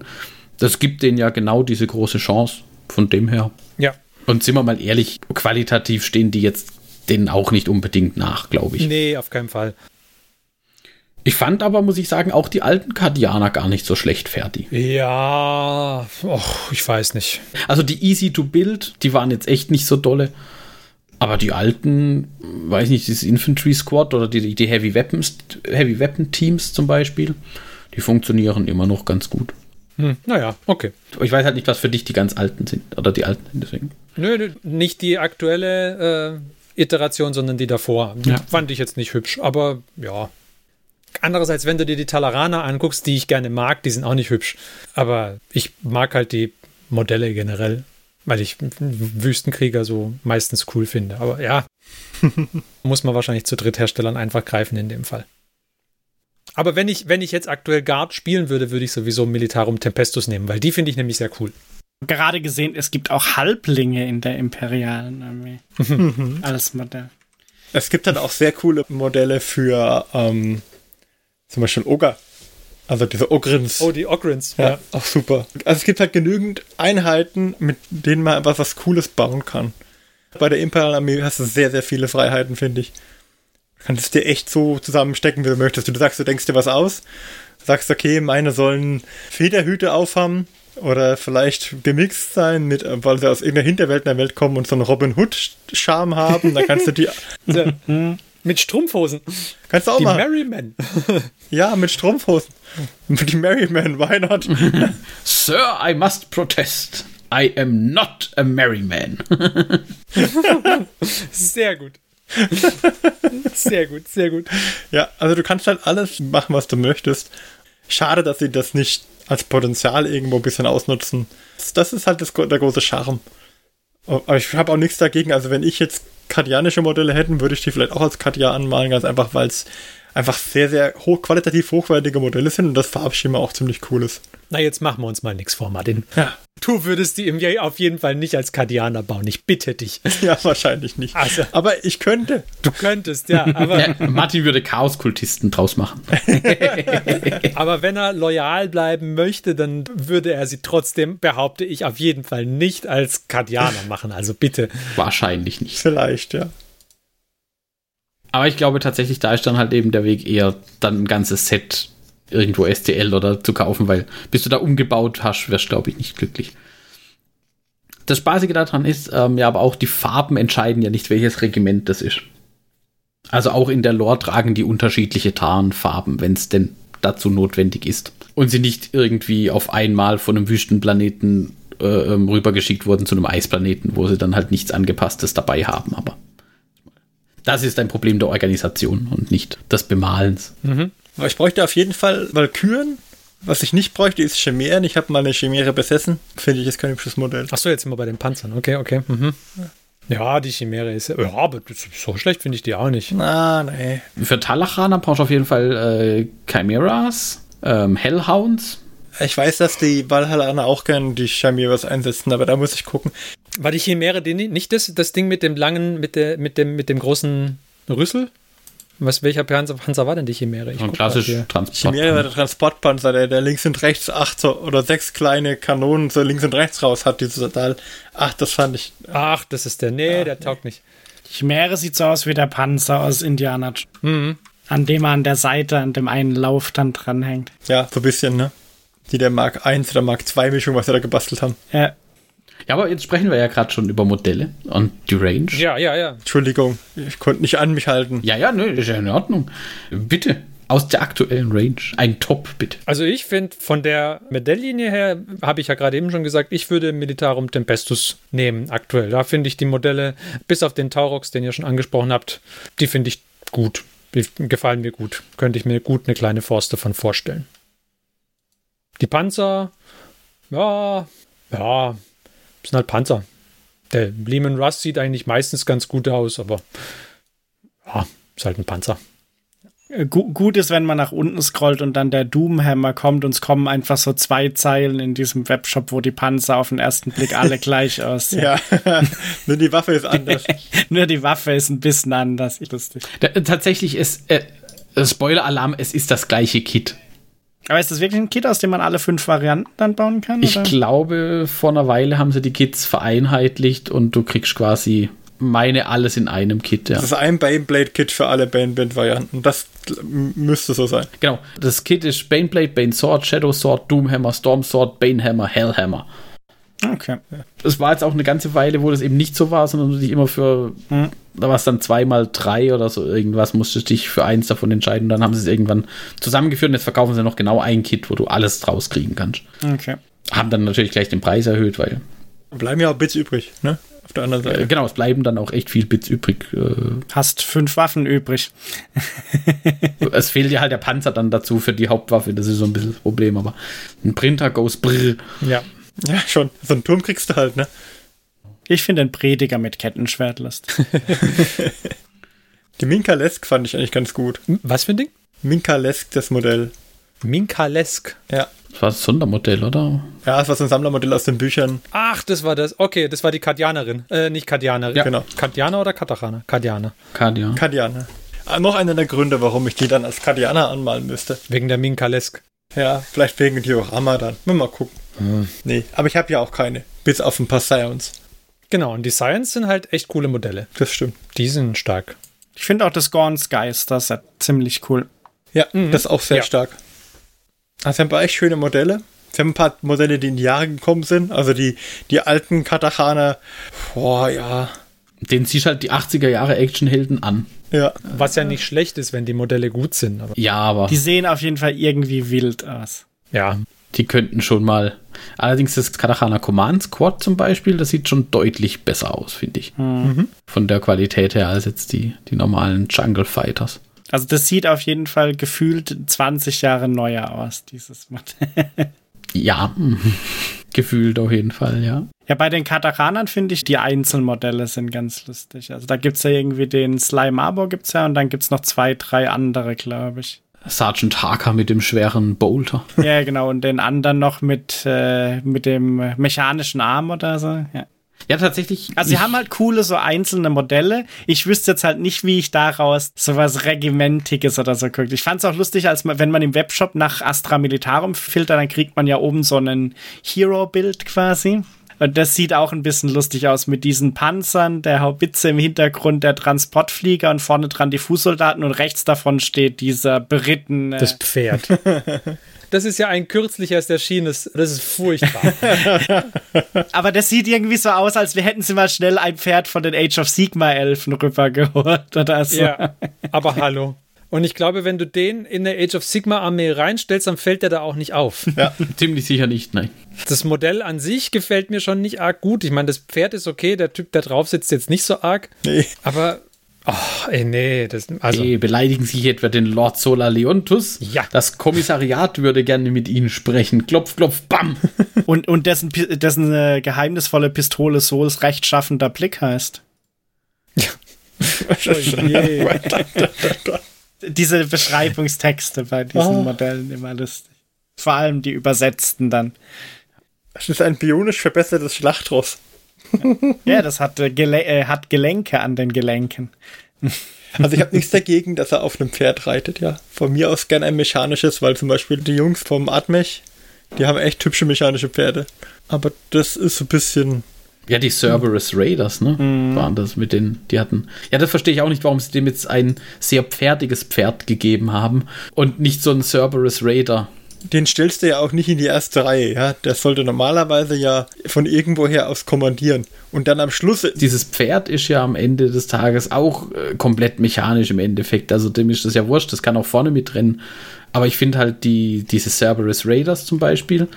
das gibt denen ja genau diese große Chance. Von dem her. Ja, und sind wir mal ehrlich, qualitativ stehen die jetzt denen auch nicht unbedingt nach, glaube ich. Nee, auf keinen Fall. Ich fand aber, muss ich sagen, auch die alten Kardianer gar nicht so schlecht fertig. Ja, och, ich weiß nicht. Also die Easy to Build, die waren jetzt echt nicht so dolle. Aber die alten, weiß nicht, dieses Infantry Squad oder die, die Heavy Weapons, Heavy Weapon Teams zum Beispiel, die funktionieren immer noch ganz gut. Hm, naja, okay. Ich weiß halt nicht, was für dich die ganz alten sind. Oder die alten, deswegen. Nö, nicht die aktuelle äh, Iteration, sondern die davor. Die ja. fand ich jetzt nicht hübsch, aber ja. Andererseits, wenn du dir die Talaraner anguckst, die ich gerne mag, die sind auch nicht hübsch. Aber ich mag halt die Modelle generell, weil ich Wüstenkrieger so meistens cool finde. Aber ja, muss man wahrscheinlich zu Drittherstellern einfach greifen in dem Fall. Aber wenn ich, wenn ich jetzt aktuell Guard spielen würde, würde ich sowieso Militarum Tempestus nehmen, weil die finde ich nämlich sehr cool. Gerade gesehen, es gibt auch Halblinge in der imperialen Armee. Alles Modell. Es gibt dann auch sehr coole Modelle für ähm, zum Beispiel Ogre. Also diese Ogrins. Oh, die Ogrins. Ja, ja, auch super. Also es gibt halt genügend Einheiten, mit denen man einfach was Cooles bauen kann. Bei der Imperialen Armee hast du sehr, sehr viele Freiheiten, finde ich kannst dir echt so zusammenstecken, wie du möchtest. Du sagst, du denkst dir was aus, sagst, okay, meine sollen Federhüte aufhaben oder vielleicht gemixt sein, mit, weil sie aus irgendeiner Hinterwelt in der Welt kommen und so einen Robin Hood-Charme haben. Da kannst du die. mit Strumpfhosen. Kannst du auch die mal. Merryman. ja, mit Strumpfhosen. Die Merryman, why not? Sir, I must protest. I am not a Merryman. Sehr gut. sehr gut, sehr gut. Ja, also du kannst halt alles machen, was du möchtest. Schade, dass sie das nicht als Potenzial irgendwo ein bisschen ausnutzen. Das ist halt das, der große Charme. Aber ich habe auch nichts dagegen. Also wenn ich jetzt kardianische Modelle hätten, würde ich die vielleicht auch als Kardian anmalen, ganz einfach, weil es einfach sehr, sehr hoch, qualitativ hochwertige Modelle sind und das Farbschema auch ziemlich cool ist. Na, jetzt machen wir uns mal nichts vor, Martin. Ja. Du würdest die auf jeden Fall nicht als Kardianer bauen. Ich bitte dich. Ja, wahrscheinlich nicht. Also, aber ich könnte. Du könntest, ja. Aber ja, Martin würde Chaoskultisten draus machen. aber wenn er loyal bleiben möchte, dann würde er sie trotzdem, behaupte ich, auf jeden Fall nicht als Kardianer machen. Also bitte. Wahrscheinlich nicht. Vielleicht, ja. Aber ich glaube tatsächlich, da ist dann halt eben der Weg eher dann ein ganzes Set irgendwo STL oder zu kaufen, weil bis du da umgebaut hast, wärst glaube ich nicht glücklich. Das Spaßige daran ist, ähm, ja, aber auch die Farben entscheiden ja nicht, welches Regiment das ist. Also auch in der Lore tragen die unterschiedliche Tarnfarben, wenn es denn dazu notwendig ist. Und sie nicht irgendwie auf einmal von einem Wüstenplaneten äh, ähm, rübergeschickt wurden zu einem Eisplaneten, wo sie dann halt nichts Angepasstes dabei haben. Aber das ist ein Problem der Organisation und nicht des Bemalens. Mhm. Aber ich bräuchte auf jeden Fall Valkyren. Was ich nicht bräuchte, ist Chimären. Ich habe mal eine Chimäre besessen. Finde ich, ist kein hübsches Modell. Achso, jetzt sind wir bei den Panzern. Okay, okay. Mhm. Ja, die Chimäre ist. Ja, aber so schlecht finde ich die auch nicht. Na, nee. Für Talachaner brauchst du auf jeden Fall äh, Chimeras, ähm, Hellhounds. Ich weiß, dass die Valhallaner auch gerne die Chimeras einsetzen, aber da muss ich gucken. War die Chimäre die, nicht das, das Ding mit dem langen, mit, der, mit, dem, mit dem großen Rüssel? Was, welcher Panzer, Panzer war denn die Chimäre? Ich so ein klassisch Transport. Chimäre war der Transportpanzer, der, der links und rechts acht so, oder sechs kleine Kanonen so links und rechts raus hat, dieses Teil. Ach, das fand ich. Ach, das ist der. Nee, Ach, der taugt nicht. Chimäre sieht so aus wie der Panzer aus Indiana. Mhm. An dem er an der Seite, an dem einen Lauf dann dranhängt. Ja, so ein bisschen, ne? Die der Mark 1 oder Mark 2 Mischung, was sie da gebastelt haben. Ja. Ja, aber jetzt sprechen wir ja gerade schon über Modelle und die Range. Ja, ja, ja. Entschuldigung, ich konnte nicht an mich halten. Ja, ja, ne, ist ja in Ordnung. Bitte. Aus der aktuellen Range. Ein Top, bitte. Also ich finde, von der Modelllinie her, habe ich ja gerade eben schon gesagt, ich würde Militarum Tempestus nehmen aktuell. Da finde ich die Modelle, bis auf den Taurox, den ihr schon angesprochen habt, die finde ich gut. Die gefallen mir gut. Könnte ich mir gut eine kleine Forst davon vorstellen. Die Panzer, ja, ja, sind halt Panzer. Der Lehman Russ sieht eigentlich meistens ganz gut aus, aber ja, ist halt ein Panzer. Äh, gut ist, wenn man nach unten scrollt und dann der Doomhammer kommt und es kommen einfach so zwei Zeilen in diesem Webshop, wo die Panzer auf den ersten Blick alle gleich aussehen. ja, nur die Waffe ist anders. nur die Waffe ist ein bisschen anders. Lustig. tatsächlich ist, äh, Spoiler-Alarm, es ist das gleiche Kit. Aber ist das wirklich ein Kit, aus dem man alle fünf Varianten dann bauen kann? Ich oder? glaube, vor einer Weile haben sie die Kits vereinheitlicht und du kriegst quasi meine alles in einem Kit. Ja. Das ist ein Baneblade-Kit für alle Baneband-Varianten. Das müsste so sein. Genau. Das Kit ist Baneblade, Bane Sword, Shadow Sword, Doomhammer, Storm Sword, Banehammer, Hellhammer. Okay. Es war jetzt auch eine ganze Weile, wo das eben nicht so war, sondern du dich immer für, hm, da war es dann zweimal drei oder so irgendwas, musstest dich für eins davon entscheiden. Dann haben sie es irgendwann zusammengeführt und jetzt verkaufen sie noch genau ein Kit, wo du alles draus kriegen kannst. Okay. Haben dann natürlich gleich den Preis erhöht, weil. Bleiben ja auch Bits übrig, ne? Auf der anderen Seite. Äh, genau, es bleiben dann auch echt viel Bits übrig. Äh. Hast fünf Waffen übrig. es fehlt ja halt der Panzer dann dazu für die Hauptwaffe, das ist so ein bisschen das Problem, aber ein Printer goes brr. Ja. Ja, schon. So einen Turm kriegst du halt, ne? Ich finde den Prediger mit Kettenschwert lustig. Die Minkalesk fand ich eigentlich ganz gut. Was für ein Ding? Minkalesk, das Modell. Minkalesk? Ja. Das war das Sondermodell, oder? Ja, das war so ein Sammlermodell aus den Büchern. Ach, das war das. Okay, das war die Kardianerin. Äh, nicht Kardianerin. Ja, genau. Kardianer oder Katachana? Kardianer. Kardianer. Kardianer. Ah, noch einer der Gründe, warum ich die dann als Kardianer anmalen müsste. Wegen der Minkalesk. Ja, vielleicht wegen Diorama dann. Mal gucken. Hm. Nee, aber ich habe ja auch keine. Bis auf ein paar Science. Genau, und die Science sind halt echt coole Modelle. Das stimmt. Die sind stark. Ich finde auch das Gorn Skies, das ist ziemlich cool. Ja, mhm. das ist auch sehr ja. stark. Also, wir haben echt schöne Modelle. Wir haben ein paar Modelle, die in die Jahre gekommen sind. Also die, die alten Katachaner. Boah, ja. Den ziehst halt die 80er Jahre Actionhelden an. Ja. Was ja nicht schlecht ist, wenn die Modelle gut sind. Aber ja, aber. Die sehen auf jeden Fall irgendwie wild aus. Ja. Die könnten schon mal. Allerdings das Katachana Command Squad zum Beispiel, das sieht schon deutlich besser aus, finde ich. Mhm. Von der Qualität her als jetzt die, die normalen Jungle Fighters. Also das sieht auf jeden Fall gefühlt 20 Jahre neuer aus, dieses Modell. ja, gefühlt auf jeden Fall, ja. Ja, bei den Kataranern finde ich, die Einzelmodelle sind ganz lustig. Also da gibt es ja irgendwie den Slime Arbor gibt's ja und dann gibt es noch zwei, drei andere, glaube ich. Sergeant Harker mit dem schweren Bolter. Ja, genau. Und den anderen noch mit, äh, mit dem mechanischen Arm oder so. Ja. Ja, tatsächlich. Also sie haben halt coole so einzelne Modelle. Ich wüsste jetzt halt nicht, wie ich daraus sowas Regimentiges oder so guckt. Ich fand es auch lustig, als man, wenn man im Webshop nach Astra Militarum filtert, dann kriegt man ja oben so einen Hero-Bild quasi. Und das sieht auch ein bisschen lustig aus mit diesen Panzern, der Haubitze im Hintergrund, der Transportflieger und vorne dran die Fußsoldaten und rechts davon steht dieser berittene. Das Pferd. Das ist ja ein kürzliches erschienen. Das ist furchtbar. Aber das sieht irgendwie so aus, als wir hätten sie mal schnell ein Pferd von den Age of Sigma Elfen rübergeholt oder so. Ja, aber hallo. Und ich glaube, wenn du den in der Age of Sigma Armee reinstellst, dann fällt der da auch nicht auf. Ja, ziemlich sicher nicht, nein. Das Modell an sich gefällt mir schon nicht arg gut. Ich meine, das Pferd ist okay, der Typ, der drauf sitzt, jetzt nicht so arg. Nee. Aber Oh, ey, nee, das, also. Hey, beleidigen Sie etwa den Lord Solar Leontus? Ja. Das Kommissariat würde gerne mit Ihnen sprechen. Klopf, klopf, bam. Und, und dessen, dessen äh, geheimnisvolle Pistole Souls rechtschaffender Blick heißt. Ja. Diese Beschreibungstexte bei diesen Oh. Modellen immer lustig. Vor allem die übersetzten dann. Das ist ein bionisch verbessertes Schlachtross. Ja, das hat, äh, Gele äh, hat Gelenke an den Gelenken. Also ich habe nichts dagegen, dass er auf einem Pferd reitet, ja. Von mir aus gern ein mechanisches, weil zum Beispiel die Jungs vom Atmech, die haben echt hübsche mechanische Pferde. Aber das ist so ein bisschen. Ja, die Cerberus Raiders, ne? Waren das mit den, die hatten. Ja, das verstehe ich auch nicht, warum sie dem jetzt ein sehr pferdiges Pferd gegeben haben und nicht so ein Cerberus Raider. Den stellst du ja auch nicht in die erste Reihe, ja. Der sollte normalerweise ja von irgendwoher aus kommandieren. Und dann am Schluss. Dieses Pferd ist ja am Ende des Tages auch äh, komplett mechanisch im Endeffekt. Also dem ist das ja wurscht, das kann auch vorne mitrennen. Aber ich finde halt die, diese Cerberus Raiders zum Beispiel,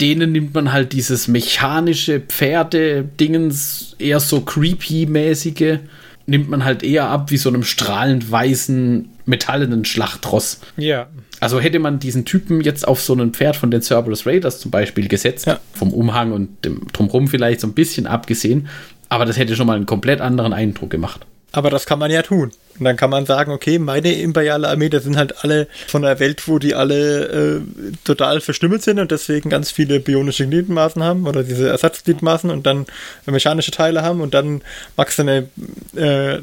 denen nimmt man halt dieses mechanische Pferde-Dingens, eher so creepy-mäßige, nimmt man halt eher ab wie so einem strahlend weißen, metallenen Schlachtross. Ja. Also hätte man diesen Typen jetzt auf so ein Pferd von den Cerberus Raiders zum Beispiel gesetzt, Ja. vom Umhang und dem Drumrum vielleicht so ein bisschen abgesehen, aber das hätte schon mal einen komplett anderen Eindruck gemacht. Aber das kann man ja tun. Und dann kann man sagen, okay, meine imperiale Armee, das sind halt alle von einer Welt, wo die alle äh, total verstümmelt sind und deswegen ganz viele bionische Gliedmaßen haben oder diese Ersatzgliedmaßen und dann mechanische Teile haben und dann machst du eine äh,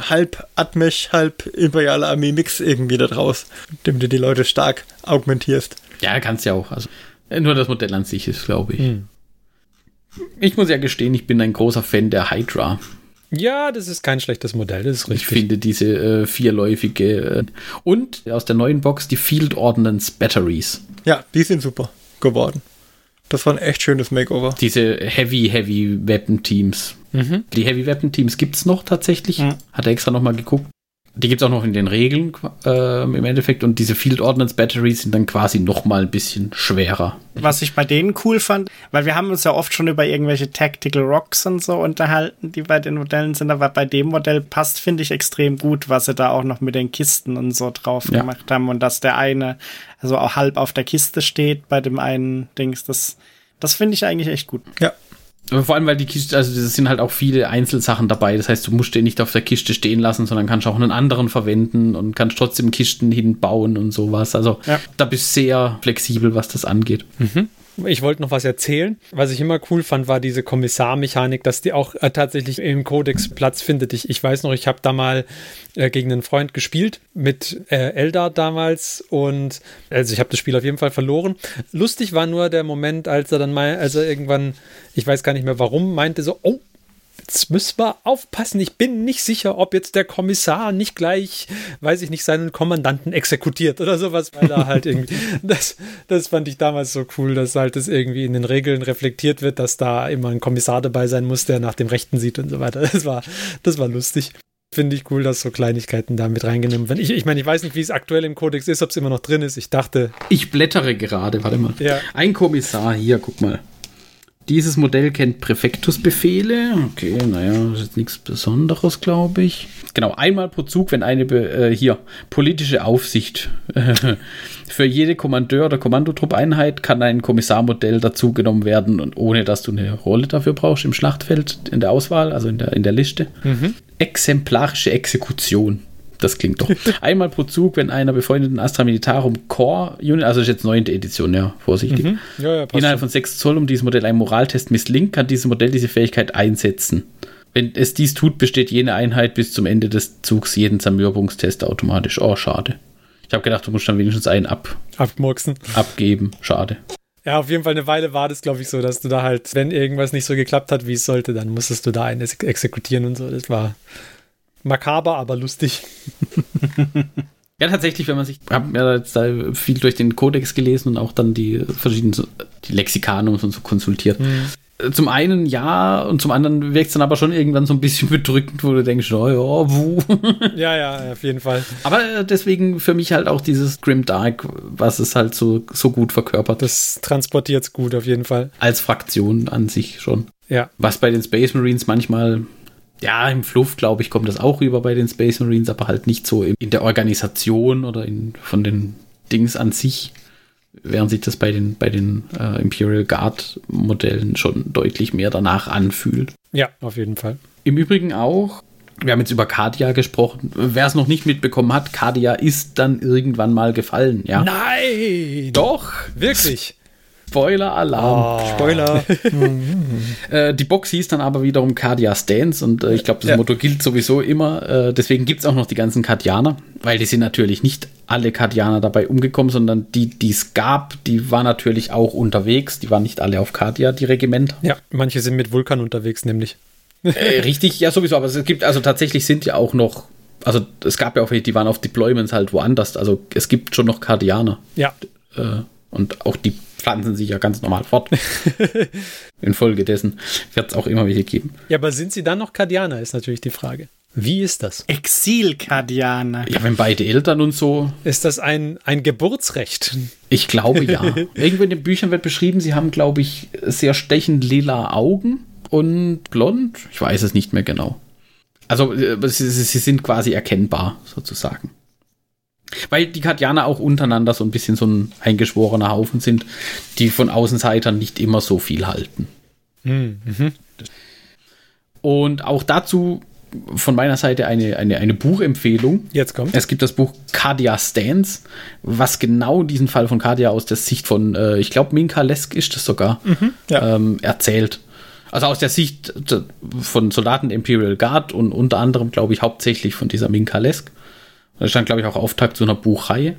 halb Atmech, halb imperiale Armee-Mix irgendwie da draus, indem du die Leute stark augmentierst. Ja, kannst ja auch. Also, äh, nur das Modell an sich ist, glaube ich. Ich muss ja gestehen, ich bin ein großer Fan der Hydra. Ja, das ist kein schlechtes Modell, das ist Ich richtig. finde diese äh, vierläufige äh, und aus der neuen Box die Field Ordnance Batteries. Ja, die sind super geworden. Das war ein echt schönes Makeover. Diese Heavy, Heavy Weapon Teams. Die Heavy Weapon Teams gibt es noch tatsächlich. Mhm. Hat er extra nochmal geguckt. Die gibt es auch noch in den Regeln ähm, im Endeffekt. Und diese Field Ordnance Batteries sind dann quasi nochmal ein bisschen schwerer. Was ich bei denen cool fand, weil wir haben uns ja oft schon über irgendwelche Tactical Rocks und so unterhalten, die bei den Modellen sind, aber bei dem Modell passt, finde ich, extrem gut, was sie da auch noch mit den Kisten und so drauf Ja. gemacht haben und dass der eine also auch halb auf der Kiste steht bei dem einen Dings, das, das finde ich eigentlich echt gut. Ja, vor allem, weil die Kiste, also es sind halt auch viele Einzelsachen dabei. Das heißt, du musst den nicht auf der Kiste stehen lassen, sondern kannst auch einen anderen verwenden und kannst trotzdem Kisten hinbauen und sowas. Also Ja. da bist du sehr flexibel, was das angeht. Ich wollte noch was erzählen. Was ich immer cool fand, war diese Kommissarmechanik, dass die auch äh, tatsächlich im Kodex Platz findet. Ich, ich weiß noch, ich habe da mal äh, gegen einen Freund gespielt mit äh, Eldar damals und also ich habe das Spiel auf jeden Fall verloren. Lustig war nur der Moment, als er dann mal, als er irgendwann, ich weiß gar nicht mehr warum, meinte so, oh, Jetzt müssen wir aufpassen. Ich bin nicht sicher, ob jetzt der Kommissar nicht gleich, weiß ich nicht, seinen Kommandanten exekutiert oder sowas, weil er halt irgendwie. Das, das fand ich damals so cool, dass halt das irgendwie in den Regeln reflektiert wird, dass da immer ein Kommissar dabei sein muss, der nach dem Rechten sieht und so weiter. Das war, das war lustig. Finde ich cool, dass so Kleinigkeiten da mit reingenommen werden. Ich, ich meine, ich weiß nicht, wie es aktuell im Kodex ist, ob es immer noch drin ist. Ich dachte, Ich blättere gerade, warte mal. Ja. Ein Kommissar, hier, guck mal. Dieses Modell kennt Präfektusbefehle. Okay, naja, das ist nichts Besonderes, glaube ich. Genau, einmal pro Zug, wenn eine, äh, hier, politische Aufsicht. Für jede Kommandeur- oder Kommandotruppeinheit kann ein Kommissarmodell dazugenommen werden und ohne, dass du eine Rolle dafür brauchst im Schlachtfeld, in der Auswahl, also in der, in der Liste. Exemplarische Exekution. Das klingt doch. Einmal pro Zug, wenn einer befreundeten Astra Militarum Core Unit, also das ist jetzt neunte Edition, ja, vorsichtig. ja, ja, passt Innerhalb schon. von 6 Zoll um dieses Modell einen Moraltest misslingt, kann dieses Modell diese Fähigkeit einsetzen. Wenn es dies tut, besteht jene Einheit bis zum Ende des Zugs jeden Zermürbungstest automatisch. Oh, schade. Ich habe gedacht, du musst dann wenigstens einen ab, abmurksen. abgeben. Schade. Ja, auf jeden Fall eine Weile war das, glaube ich, so, dass du da halt, wenn irgendwas nicht so geklappt hat, wie es sollte, dann musstest du da einen ex exekutieren und so. Das war makaber, aber lustig. Ja, tatsächlich, wenn man sich, ich habe ja jetzt da viel durch den Kodex gelesen und auch dann die verschiedenen, die Lexikanums und so konsultiert. Mhm. Zum einen ja und zum anderen wirkt es dann aber schon irgendwann so ein bisschen bedrückend, wo du denkst, oh ja, wuh. Ja, ja, auf jeden Fall. Aber äh, deswegen für mich halt auch dieses Grim Dark, was es halt so, so gut verkörpert. Das transportiert es gut, auf jeden Fall. Als Fraktion an sich schon. Ja. Was bei den Space Marines manchmal ja, im Fluff, glaube ich, kommt das auch rüber bei den Space Marines, aber halt nicht so in der Organisation oder in, von den Dings an sich, während sich das bei den, bei den äh, Imperial Guard Modellen schon deutlich mehr danach anfühlt. Ja, auf jeden Fall. Im Übrigen auch, wir haben jetzt über Kadia gesprochen. Wer es noch nicht mitbekommen hat, Kadia ist dann irgendwann mal gefallen, ja. Nein! Doch, wirklich. Spoiler-Alarm. Oh. Spoiler. äh, die Box hieß dann aber wiederum Cardia Stance und äh, ich glaube, das ja. Motto gilt sowieso immer. Äh, deswegen gibt es auch noch die ganzen Kardianer, weil die sind natürlich nicht alle Kardianer dabei umgekommen, sondern die, die es gab, die waren natürlich auch unterwegs. Die waren nicht alle auf Cardia, die Regimenter. Ja, manche sind mit Vulkan unterwegs, nämlich. Richtig, ja, sowieso. Aber es gibt, also tatsächlich sind ja auch noch also es gab ja auch welche, die waren auf Deployments halt woanders. Also es gibt schon noch Kardianer. Ja. Äh, und auch die pflanzen sich ja ganz normal fort. Infolgedessen wird es auch immer welche geben. Ja, aber sind sie dann noch Kardianer, ist natürlich die Frage. Wie ist das? Exil-Kardianer. Ja, wenn beide Eltern und so. Ist das ein, ein Geburtsrecht? Ich glaube ja. Irgendwo in den Büchern wird beschrieben, sie haben, glaube ich, sehr stechend lila Augen und blond. Ich weiß es nicht mehr genau. Also, äh, sie, sie sind quasi erkennbar, sozusagen. Weil die Kardianer auch untereinander so ein bisschen so ein eingeschworener Haufen sind, die von Außenseitern nicht immer so viel halten. Hm, mhm. Und auch dazu von meiner Seite eine, eine, eine Buchempfehlung. Jetzt kommt. Es gibt das Buch Cardia Stance, was genau diesen Fall von Cardia aus der Sicht von, äh, ich glaube, Minka Lesk ist das sogar, mhm, ja. ähm, erzählt. Also aus der Sicht von Soldaten der Imperial Guard und unter anderem, glaube ich, hauptsächlich von dieser Minka Lesk. Das stand, glaube ich, auch Auftakt zu einer Buchreihe.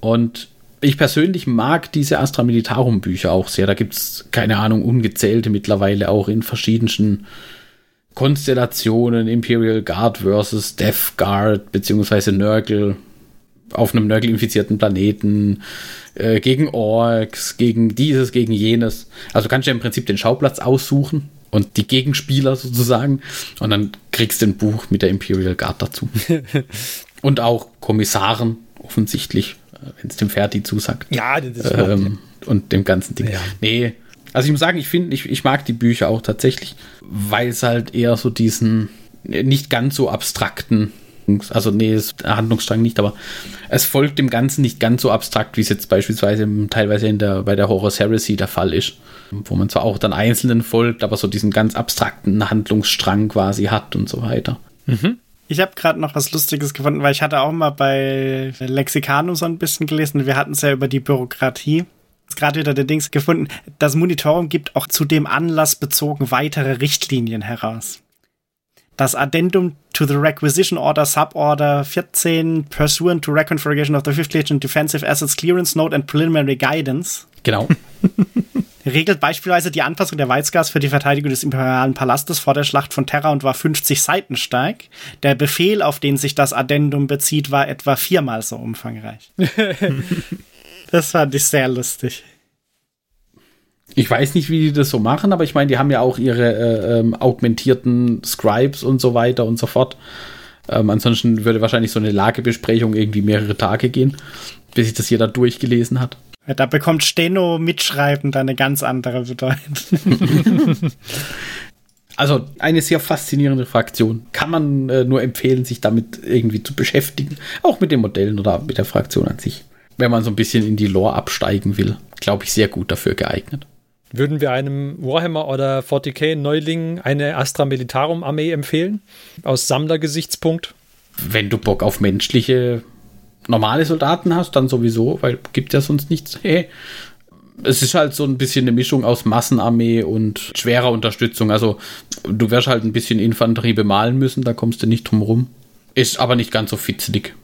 Und ich persönlich mag diese Astra Militarum Bücher auch sehr. Da gibt es, keine Ahnung, ungezählte mittlerweile auch in verschiedenen Konstellationen. Imperial Guard versus Death Guard, beziehungsweise Nurgle auf einem Nurgle-infizierten Planeten, äh, gegen Orks, gegen dieses, gegen jenes. Also kannst du ja im Prinzip den Schauplatz aussuchen und die Gegenspieler sozusagen. Und dann kriegst du ein Buch mit der Imperial Guard dazu. Und auch Kommissaren, offensichtlich, äh, wenn es dem Ferdi zusagt. Ja, das ist ähm, Und dem ganzen Ding. Ja. Nee. Also ich muss sagen, ich finde, ich, ich mag die Bücher auch tatsächlich, weil es halt eher so diesen nicht ganz so abstrakten, also nee, ist Handlungsstrang nicht, aber es folgt dem Ganzen nicht ganz so abstrakt, wie es jetzt beispielsweise teilweise in der, bei der Horus Heresy der Fall ist. Wo man zwar auch dann Einzelnen folgt, aber so diesen ganz abstrakten Handlungsstrang quasi hat und so weiter. Mhm. Ich habe gerade noch was Lustiges gefunden, weil ich hatte auch mal bei Lexikanum so ein bisschen gelesen. Wir hatten es ja über die Bürokratie. Gerade wieder der Dings gefunden. Das Monitorum gibt auch zu dem Anlass bezogen weitere Richtlinien heraus. Das Addendum to the Requisition Order Suborder 14 pursuant to Reconfiguration of the Fifth Legion Defensive Assets Clearance Note and Preliminary Guidance. Genau. regelt beispielsweise die Anpassung der Weizgas für die Verteidigung des imperialen Palastes vor der Schlacht von Terra und war 50 Seiten stark. Der Befehl, auf den sich das Addendum bezieht, war etwa viermal so umfangreich. das fand ich sehr lustig. Ich weiß nicht, wie die das so machen, aber ich meine, die haben ja auch ihre äh, ähm, augmentierten Scribes und so weiter und so fort. Ähm, ansonsten würde wahrscheinlich so eine Lagebesprechung irgendwie mehrere Tage gehen, bis sich das jeder durchgelesen hat. Da bekommt Steno mitschreiben dann eine ganz andere Bedeutung. Also eine sehr faszinierende Fraktion. Kann man äh, nur empfehlen, sich damit irgendwie zu beschäftigen. Auch mit den Modellen oder mit der Fraktion an sich. Wenn man so ein bisschen in die Lore absteigen will, glaube ich, sehr gut dafür geeignet. Würden wir einem Warhammer oder 40k Neuling eine Astra Militarum Armee empfehlen? Aus Sammlergesichtspunkt? Wenn du Bock auf menschliche normale Soldaten hast, dann sowieso, weil gibt ja sonst nichts. Hey, es ist halt so ein bisschen eine Mischung aus Massenarmee und schwerer Unterstützung. Also du wirst halt ein bisschen Infanterie bemalen müssen, da kommst du nicht drum rum. Ist aber nicht ganz so fitzelig.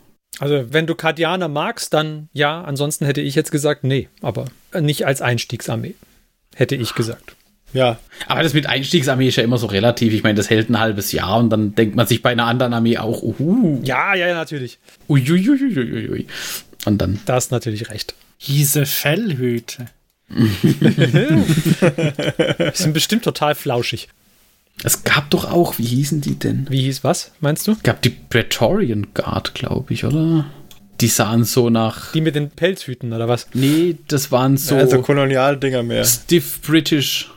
Also, wenn du Kardianer magst, dann ja. Ansonsten hätte ich jetzt gesagt, nee, aber nicht als Einstiegsarmee. Hätte ich gesagt. Ja. Aber das mit Einstiegsarmee ist ja immer so relativ. Ich meine, das hält ein halbes Jahr und dann denkt man sich bei einer anderen Armee auch, uhu. Ja, ja, natürlich. Uiuiuiuiui. Und dann. Da hast natürlich recht. Diese Fellhüte. Die sind bestimmt total flauschig. Es gab doch auch, wie hießen die denn? Wie hieß was, meinst du? Es gab die Praetorian Guard, glaube ich, oder? Die sahen so nach. Die mit den Pelzhüten oder was? Nee, das waren so So. Also Kolonialdinger mehr. stiff British.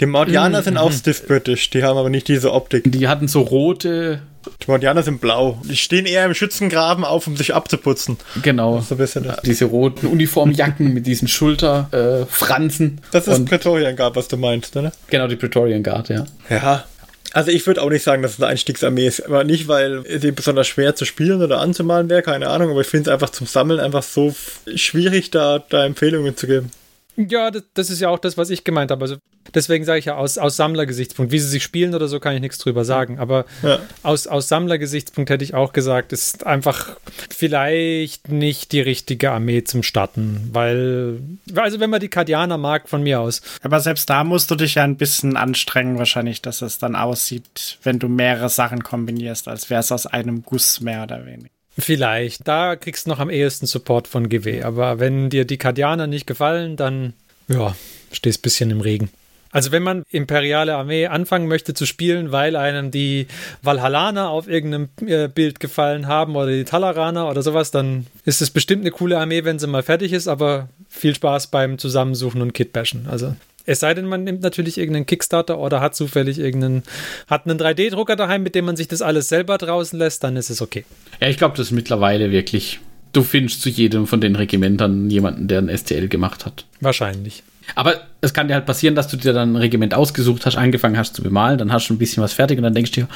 Die Mordianer sind auch stiff British, die haben aber nicht diese Optik. Die hatten so rote. Die Mordianer sind blau. Die stehen eher im Schützengraben auf, um sich abzuputzen. Genau. So ein bisschen. Diese roten Uniformjacken mit diesen Schulterfransen. Äh. Das ist Und Praetorian Guard, was du meinst, oder? genau die Praetorian Guard, ja. Ja. Also ich würde auch nicht sagen, dass es eine Einstiegsarmee ist. Aber nicht, weil sie besonders schwer zu spielen oder anzumalen wäre, keine Ahnung. Aber ich finde es einfach zum Sammeln einfach so schwierig, da, da Empfehlungen zu geben. Ja, das, das ist ja auch das, was ich gemeint habe. Also deswegen sage ich ja aus, aus Sammlergesichtspunkt. Wie sie sich spielen oder so, kann ich nichts drüber sagen. Aber Ja. aus, aus Sammlergesichtspunkt hätte ich auch gesagt, es ist einfach vielleicht nicht die richtige Armee zum Starten. Weil, also wenn man die Kardianer mag, von mir aus. Aber selbst da musst du dich ja ein bisschen anstrengen, wahrscheinlich, dass es dann aussieht, wenn du mehrere Sachen kombinierst, als wäre es aus einem Guss mehr oder weniger. Vielleicht. Da kriegst du noch am ehesten Support von GW. Aber wenn dir die Kardianer nicht gefallen, dann, ja, stehst ein bisschen im Regen. Also wenn man imperiale Armee anfangen möchte zu spielen, weil einem die Valhallaner auf irgendeinem äh, Bild gefallen haben oder die Talaraner oder sowas, dann ist es bestimmt eine coole Armee, wenn sie mal fertig ist, aber viel Spaß beim Zusammensuchen und Kitbashen. Also es sei denn, man nimmt natürlich irgendeinen Kickstarter oder hat zufällig irgendeinen, hat einen 3D-Drucker daheim, mit dem man sich das alles selber draußen lässt, dann ist es okay. Ja, ich glaube, das ist mittlerweile wirklich. Du findest zu jedem von den Regimentern jemanden, der ein STL gemacht hat. Wahrscheinlich. Aber es kann dir halt passieren, dass du dir dann ein Regiment ausgesucht hast, angefangen hast zu bemalen, dann hast du ein bisschen was fertig und dann denkst du dir,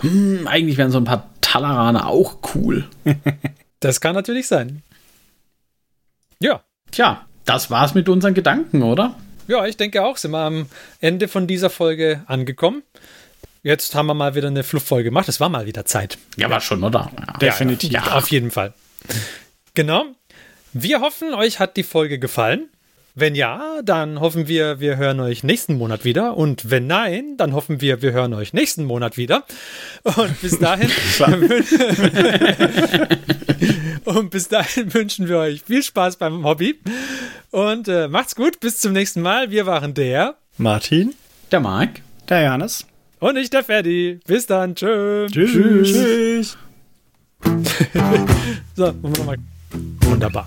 hm, eigentlich wären so ein paar Talaraner auch cool. Das kann natürlich sein. Ja, Tja, das war's mit unseren Gedanken, oder? Ja, ich denke auch, sind wir am Ende von dieser Folge angekommen. Jetzt haben wir mal wieder eine Flufffolge gemacht. Es war mal wieder Zeit. Ja, war schon, oder? Ja. Definitiv. Ja, auf jeden Fall. Genau. Wir hoffen, euch hat die Folge gefallen. Wenn ja, dann hoffen wir, wir hören euch nächsten Monat wieder. Und wenn nein, dann hoffen wir, wir hören euch nächsten Monat wieder. Und bis dahin, und bis dahin wünschen wir euch viel Spaß beim Hobby. Und äh, macht's gut, bis zum nächsten Mal. Wir waren der Martin? Der Marc. Der Johannes. und ich der Ferdi. Bis dann. Tschö. Tschüss. Tschüss. So, machen wir nochmal. Wunderbar.